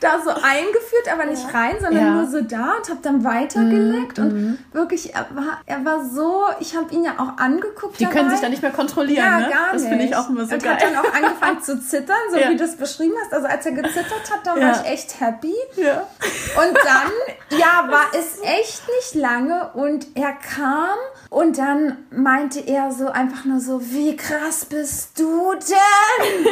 S4: da so eingeführt, aber nicht rein, sondern
S3: Ja. Mhm.
S4: nur so da und habe dann weitergeleckt. Und wirklich, er war, er war so, ich habe ihn ja auch angeguckt
S3: Die können
S4: dabei.
S3: sich da nicht mehr kontrollieren,
S4: Ja,
S3: ne?
S4: gar
S3: das
S4: nicht.
S3: finde ich auch immer so
S4: und
S3: geil.
S4: hat dann auch angefangen zu zittern, so <laughs>
S3: Ja.
S4: wie du es beschrieben hast. Also als er gezittert hat, da
S3: Ja.
S4: war ich echt happy.
S3: ja.
S4: Und dann, <laughs> ja, war es echt nicht lange und er kam und dann meinte er so einfach nur so, wie krass bist du denn?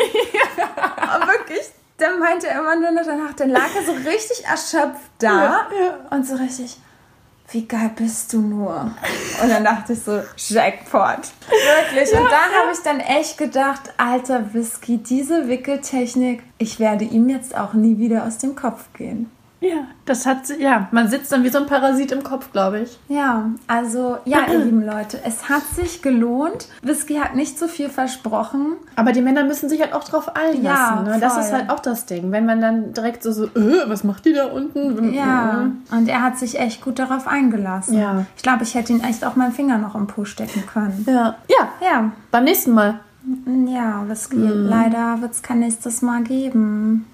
S4: Aber <laughs> Wirklich, dann meinte er immer nur noch danach, dann lag er so richtig erschöpft da
S3: Ja, ja.
S4: und so richtig, wie geil bist du nur? Und dann dachte ich so, Jackpot. Wirklich. und da habe ich dann echt gedacht, alter Whisky, diese Wickeltechnik, ich werde ihm jetzt auch nie wieder aus dem Kopf gehen.
S3: Ja, das hat ja, man sitzt dann wie so ein Parasit im Kopf, glaube ich.
S4: Ja, also ja, ihr <clears throat> lieben Leute, es hat sich gelohnt. Whisky hat nicht so viel versprochen.
S3: Aber die Männer müssen sich halt auch drauf einlassen.
S4: Ja,
S3: ne? Das ist halt auch das Ding. Wenn man dann direkt so, so äh, was macht die da unten?
S4: Ja, und er hat sich echt gut darauf eingelassen.
S3: Ja.
S4: Ich glaube, ich hätte ihn echt auch meinen Finger noch im Po stecken können.
S3: Ja. Ja,
S4: Ja,
S3: beim nächsten Mal.
S4: ja, Whisky. Leider wird es kein nächstes Mal geben.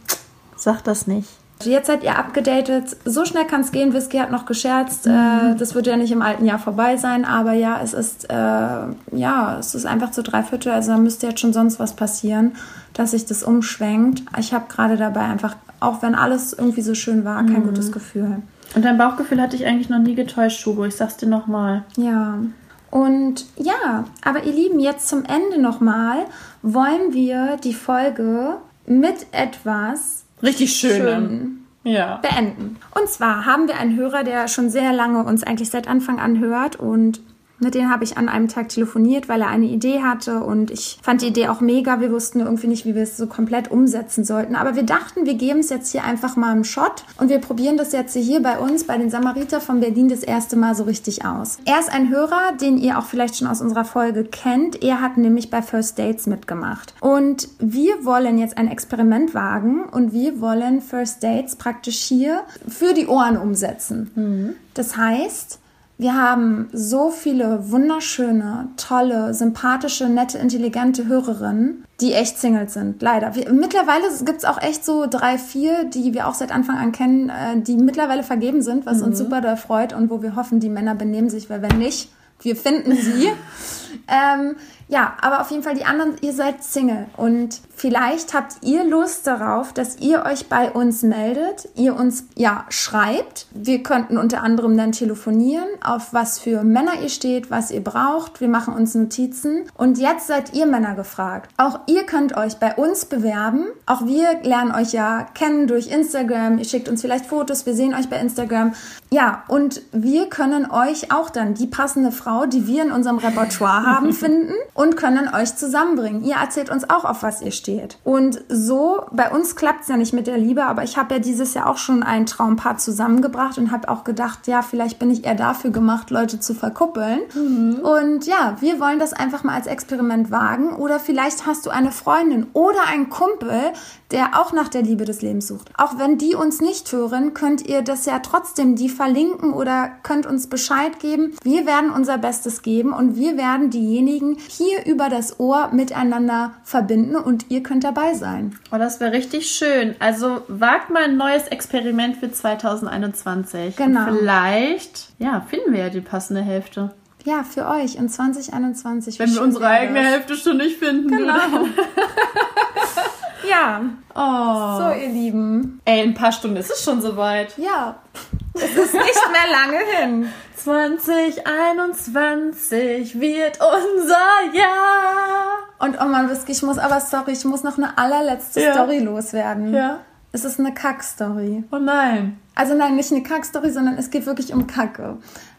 S3: Sag das nicht.
S4: Jetzt seid ihr abgedatet. So schnell kann es gehen. Whisky hat noch gescherzt. Äh, das wird ja nicht im alten Jahr vorbei sein. Aber ja, es ist, äh, ja, es ist einfach zu drei Viertel. Also da müsste jetzt schon sonst was passieren, dass sich das umschwenkt. Ich habe gerade dabei einfach, auch wenn alles irgendwie so schön war, kein gutes Gefühl.
S3: Und dein Bauchgefühl hat dich eigentlich noch nie getäuscht, Schubo. Ich sag's dir nochmal.
S4: Ja. Und ja, aber ihr Lieben, jetzt zum Ende nochmal wollen wir die Folge mit etwas
S3: Richtig schön.
S4: schön
S3: ja.
S4: beenden. Und zwar haben wir einen Hörer, der schon sehr lange uns eigentlich seit Anfang an hört und mit dem habe ich an einem Tag telefoniert, weil er eine Idee hatte und ich fand die Idee auch mega. Wir wussten irgendwie nicht, wie wir es so komplett umsetzen sollten. Aber wir dachten, wir geben es jetzt hier einfach mal einen Shot und wir probieren das jetzt hier bei uns, bei den Samariter von Berlin, das erste Mal so richtig aus. Er ist ein Hörer, den ihr auch vielleicht schon aus unserer Folge kennt. Er hat nämlich bei First Dates mitgemacht. Und wir wollen jetzt ein Experiment wagen und wir wollen First Dates praktisch hier für die Ohren umsetzen. Mhm. Das heißt, wir haben so viele wunderschöne, tolle, sympathische, nette, intelligente Hörerinnen, die echt Singles sind, leider. Wir, mittlerweile gibt es auch echt so drei, vier, die wir auch seit Anfang an kennen, äh, die mittlerweile vergeben sind, was mhm. uns super doll freut und wo wir hoffen, die Männer benehmen sich, weil wenn nicht, wir finden sie. <laughs> ähm, ja, aber auf jeden Fall die anderen, ihr seid Single und vielleicht habt ihr Lust darauf, dass ihr euch bei uns meldet, ihr uns ja schreibt. Wir könnten unter anderem dann telefonieren, auf was für Männer ihr steht, was ihr braucht. Wir machen uns Notizen und jetzt seid ihr Männer gefragt. Auch ihr könnt euch bei uns bewerben. Auch wir lernen euch ja kennen durch Instagram. Ihr schickt uns vielleicht Fotos, wir sehen euch bei Instagram. Ja, und wir können euch auch dann die passende Frau, die wir in unserem Repertoire haben, <laughs> finden und können euch zusammenbringen. Ihr erzählt uns auch, auf was ihr steht. Und so, bei uns klappt es ja nicht mit der Liebe, aber ich habe ja dieses Jahr auch schon ein Traumpaar zusammengebracht und habe auch gedacht, ja, vielleicht bin ich eher dafür gemacht, Leute zu verkuppeln. Mhm. Und ja, wir wollen das einfach mal als Experiment wagen. Oder vielleicht hast du eine Freundin oder einen Kumpel, der auch nach der Liebe des Lebens sucht. Auch wenn die uns nicht hören, könnt ihr das ja trotzdem die verlinken oder könnt uns Bescheid geben. Wir werden unser Bestes geben und wir werden diejenigen hier über das Ohr miteinander verbinden und ihr könnt dabei sein.
S3: Oh, das wäre richtig schön. Also wagt mal ein neues Experiment für 2021. Genau. Und vielleicht, ja, finden wir ja die passende Hälfte.
S4: Ja, für euch in 2021.
S3: Wenn wir unsere eigene Hälfte schon nicht finden.
S4: Genau. <laughs> Ja. Oh. So, ihr Lieben.
S3: Ey, in ein paar Stunden ist es schon soweit.
S4: Ja. Es ist nicht mehr lange hin.
S3: 2021 wird unser Jahr.
S4: Und oh man, Whisky, ich muss aber, sorry, ich muss noch eine allerletzte ja. Story loswerden. Ja. Es ist eine Kack-Story.
S3: Oh nein.
S4: Also nein, nicht eine Kack-Story, sondern es geht wirklich um Kacke.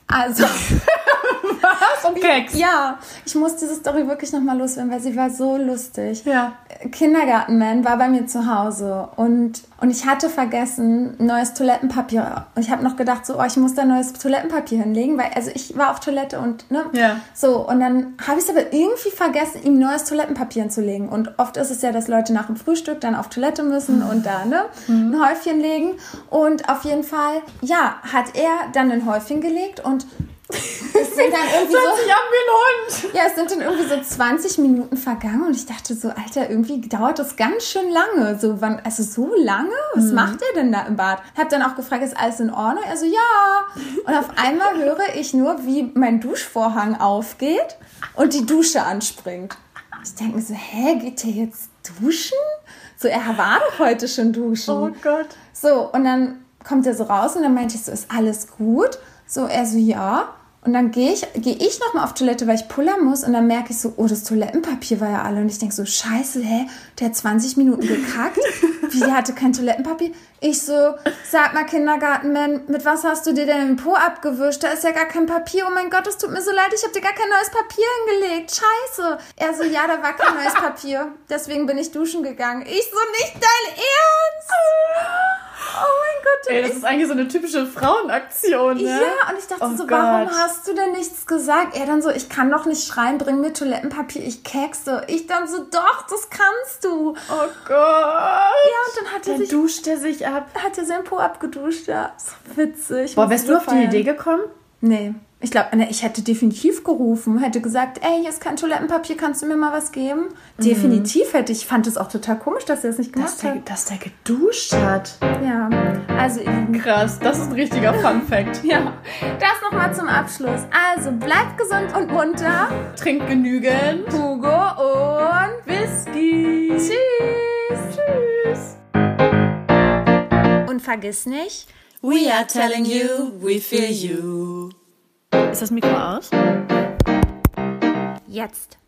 S4: Also. <laughs> <laughs>
S3: Was? Um Keks?
S4: Ja, ich muss diese Story wirklich nochmal loswerden, weil sie war so lustig. Ja. Kindergartenman war bei mir zu Hause und, und ich hatte vergessen, neues Toilettenpapier. Und ich habe noch gedacht, so, oh, ich muss da neues Toilettenpapier hinlegen, weil, also ich war auf Toilette und, ne? Ja. So, und dann habe ich es aber irgendwie vergessen, ihm neues Toilettenpapier hinzulegen. Und oft ist es ja, dass Leute nach dem Frühstück dann auf Toilette müssen mhm. und da, ne? Mhm. Ein Häufchen legen. Und auf jeden Fall, ja, hat er dann ein Häufchen gelegt und es sind dann irgendwie so.
S3: An wie ein Hund.
S4: Ja, es sind dann irgendwie so 20 Minuten vergangen und ich dachte so, Alter, irgendwie dauert das ganz schön lange. So, wann, also so lange? Was mhm. macht der denn da im Bad? Hab dann auch gefragt, ist alles in Ordnung? Also ja. Und auf einmal höre ich nur, wie mein Duschvorhang aufgeht und die Dusche anspringt. Ich denke mir so, hä, geht der jetzt duschen? So, er war doch heute schon duschen.
S3: Oh Gott.
S4: So, und dann kommt er so raus und dann meinte ich so, ist alles gut? So, er so, ja. Und dann gehe ich, geh ich nochmal auf Toilette, weil ich pullern muss. Und dann merke ich so, oh, das Toilettenpapier war ja alle. Und ich denke so, scheiße, hä? Der hat 20 Minuten gekackt. <laughs> Wie, der hatte kein Toilettenpapier? Ich so, sag mal, Kindergartenmann, mit was hast du dir denn den Po abgewischt? Da ist ja gar kein Papier. Oh mein Gott, es tut mir so leid, ich habe dir gar kein neues Papier hingelegt. Scheiße. Er so, ja, da war kein neues Papier. Deswegen bin ich duschen gegangen. Ich so, nicht dein Ernst? Oh mein Gott.
S3: Ey, das ist eigentlich so eine typische Frauenaktion, ne?
S4: Ja, und ich dachte oh so, Gott. warum hast du denn nichts gesagt? Er dann so, ich kann doch nicht schreien, bring mir Toilettenpapier, ich kekse. Ich dann so, doch, das kannst du.
S3: Oh Gott.
S4: Ja, und dann hat er
S3: dann
S4: sich...
S3: duscht er sich ab.
S4: Hat er sein Po abgeduscht, ja. So witzig.
S3: Boah, wärst du auf die Idee gekommen?
S4: Nee. Ich glaube, ne, ich hätte definitiv gerufen, hätte gesagt, ey, hier ist kein Toilettenpapier, kannst du mir mal was geben? Mhm. Definitiv hätte ich. fand es auch total komisch, dass er es nicht gemacht
S3: dass der,
S4: hat.
S3: Dass der geduscht hat.
S4: Ja, also <laughs>
S3: krass, das ist ein richtiger Fun Fact. <laughs>
S4: ja, das nochmal zum Abschluss. Also bleibt gesund und munter.
S3: Trinkt genügend.
S4: Hugo und
S3: Whisky.
S4: Tschüss. Tschüss. Und vergiss nicht.
S3: We are telling you, we feel you. Ist das Mikro aus?
S4: Jetzt.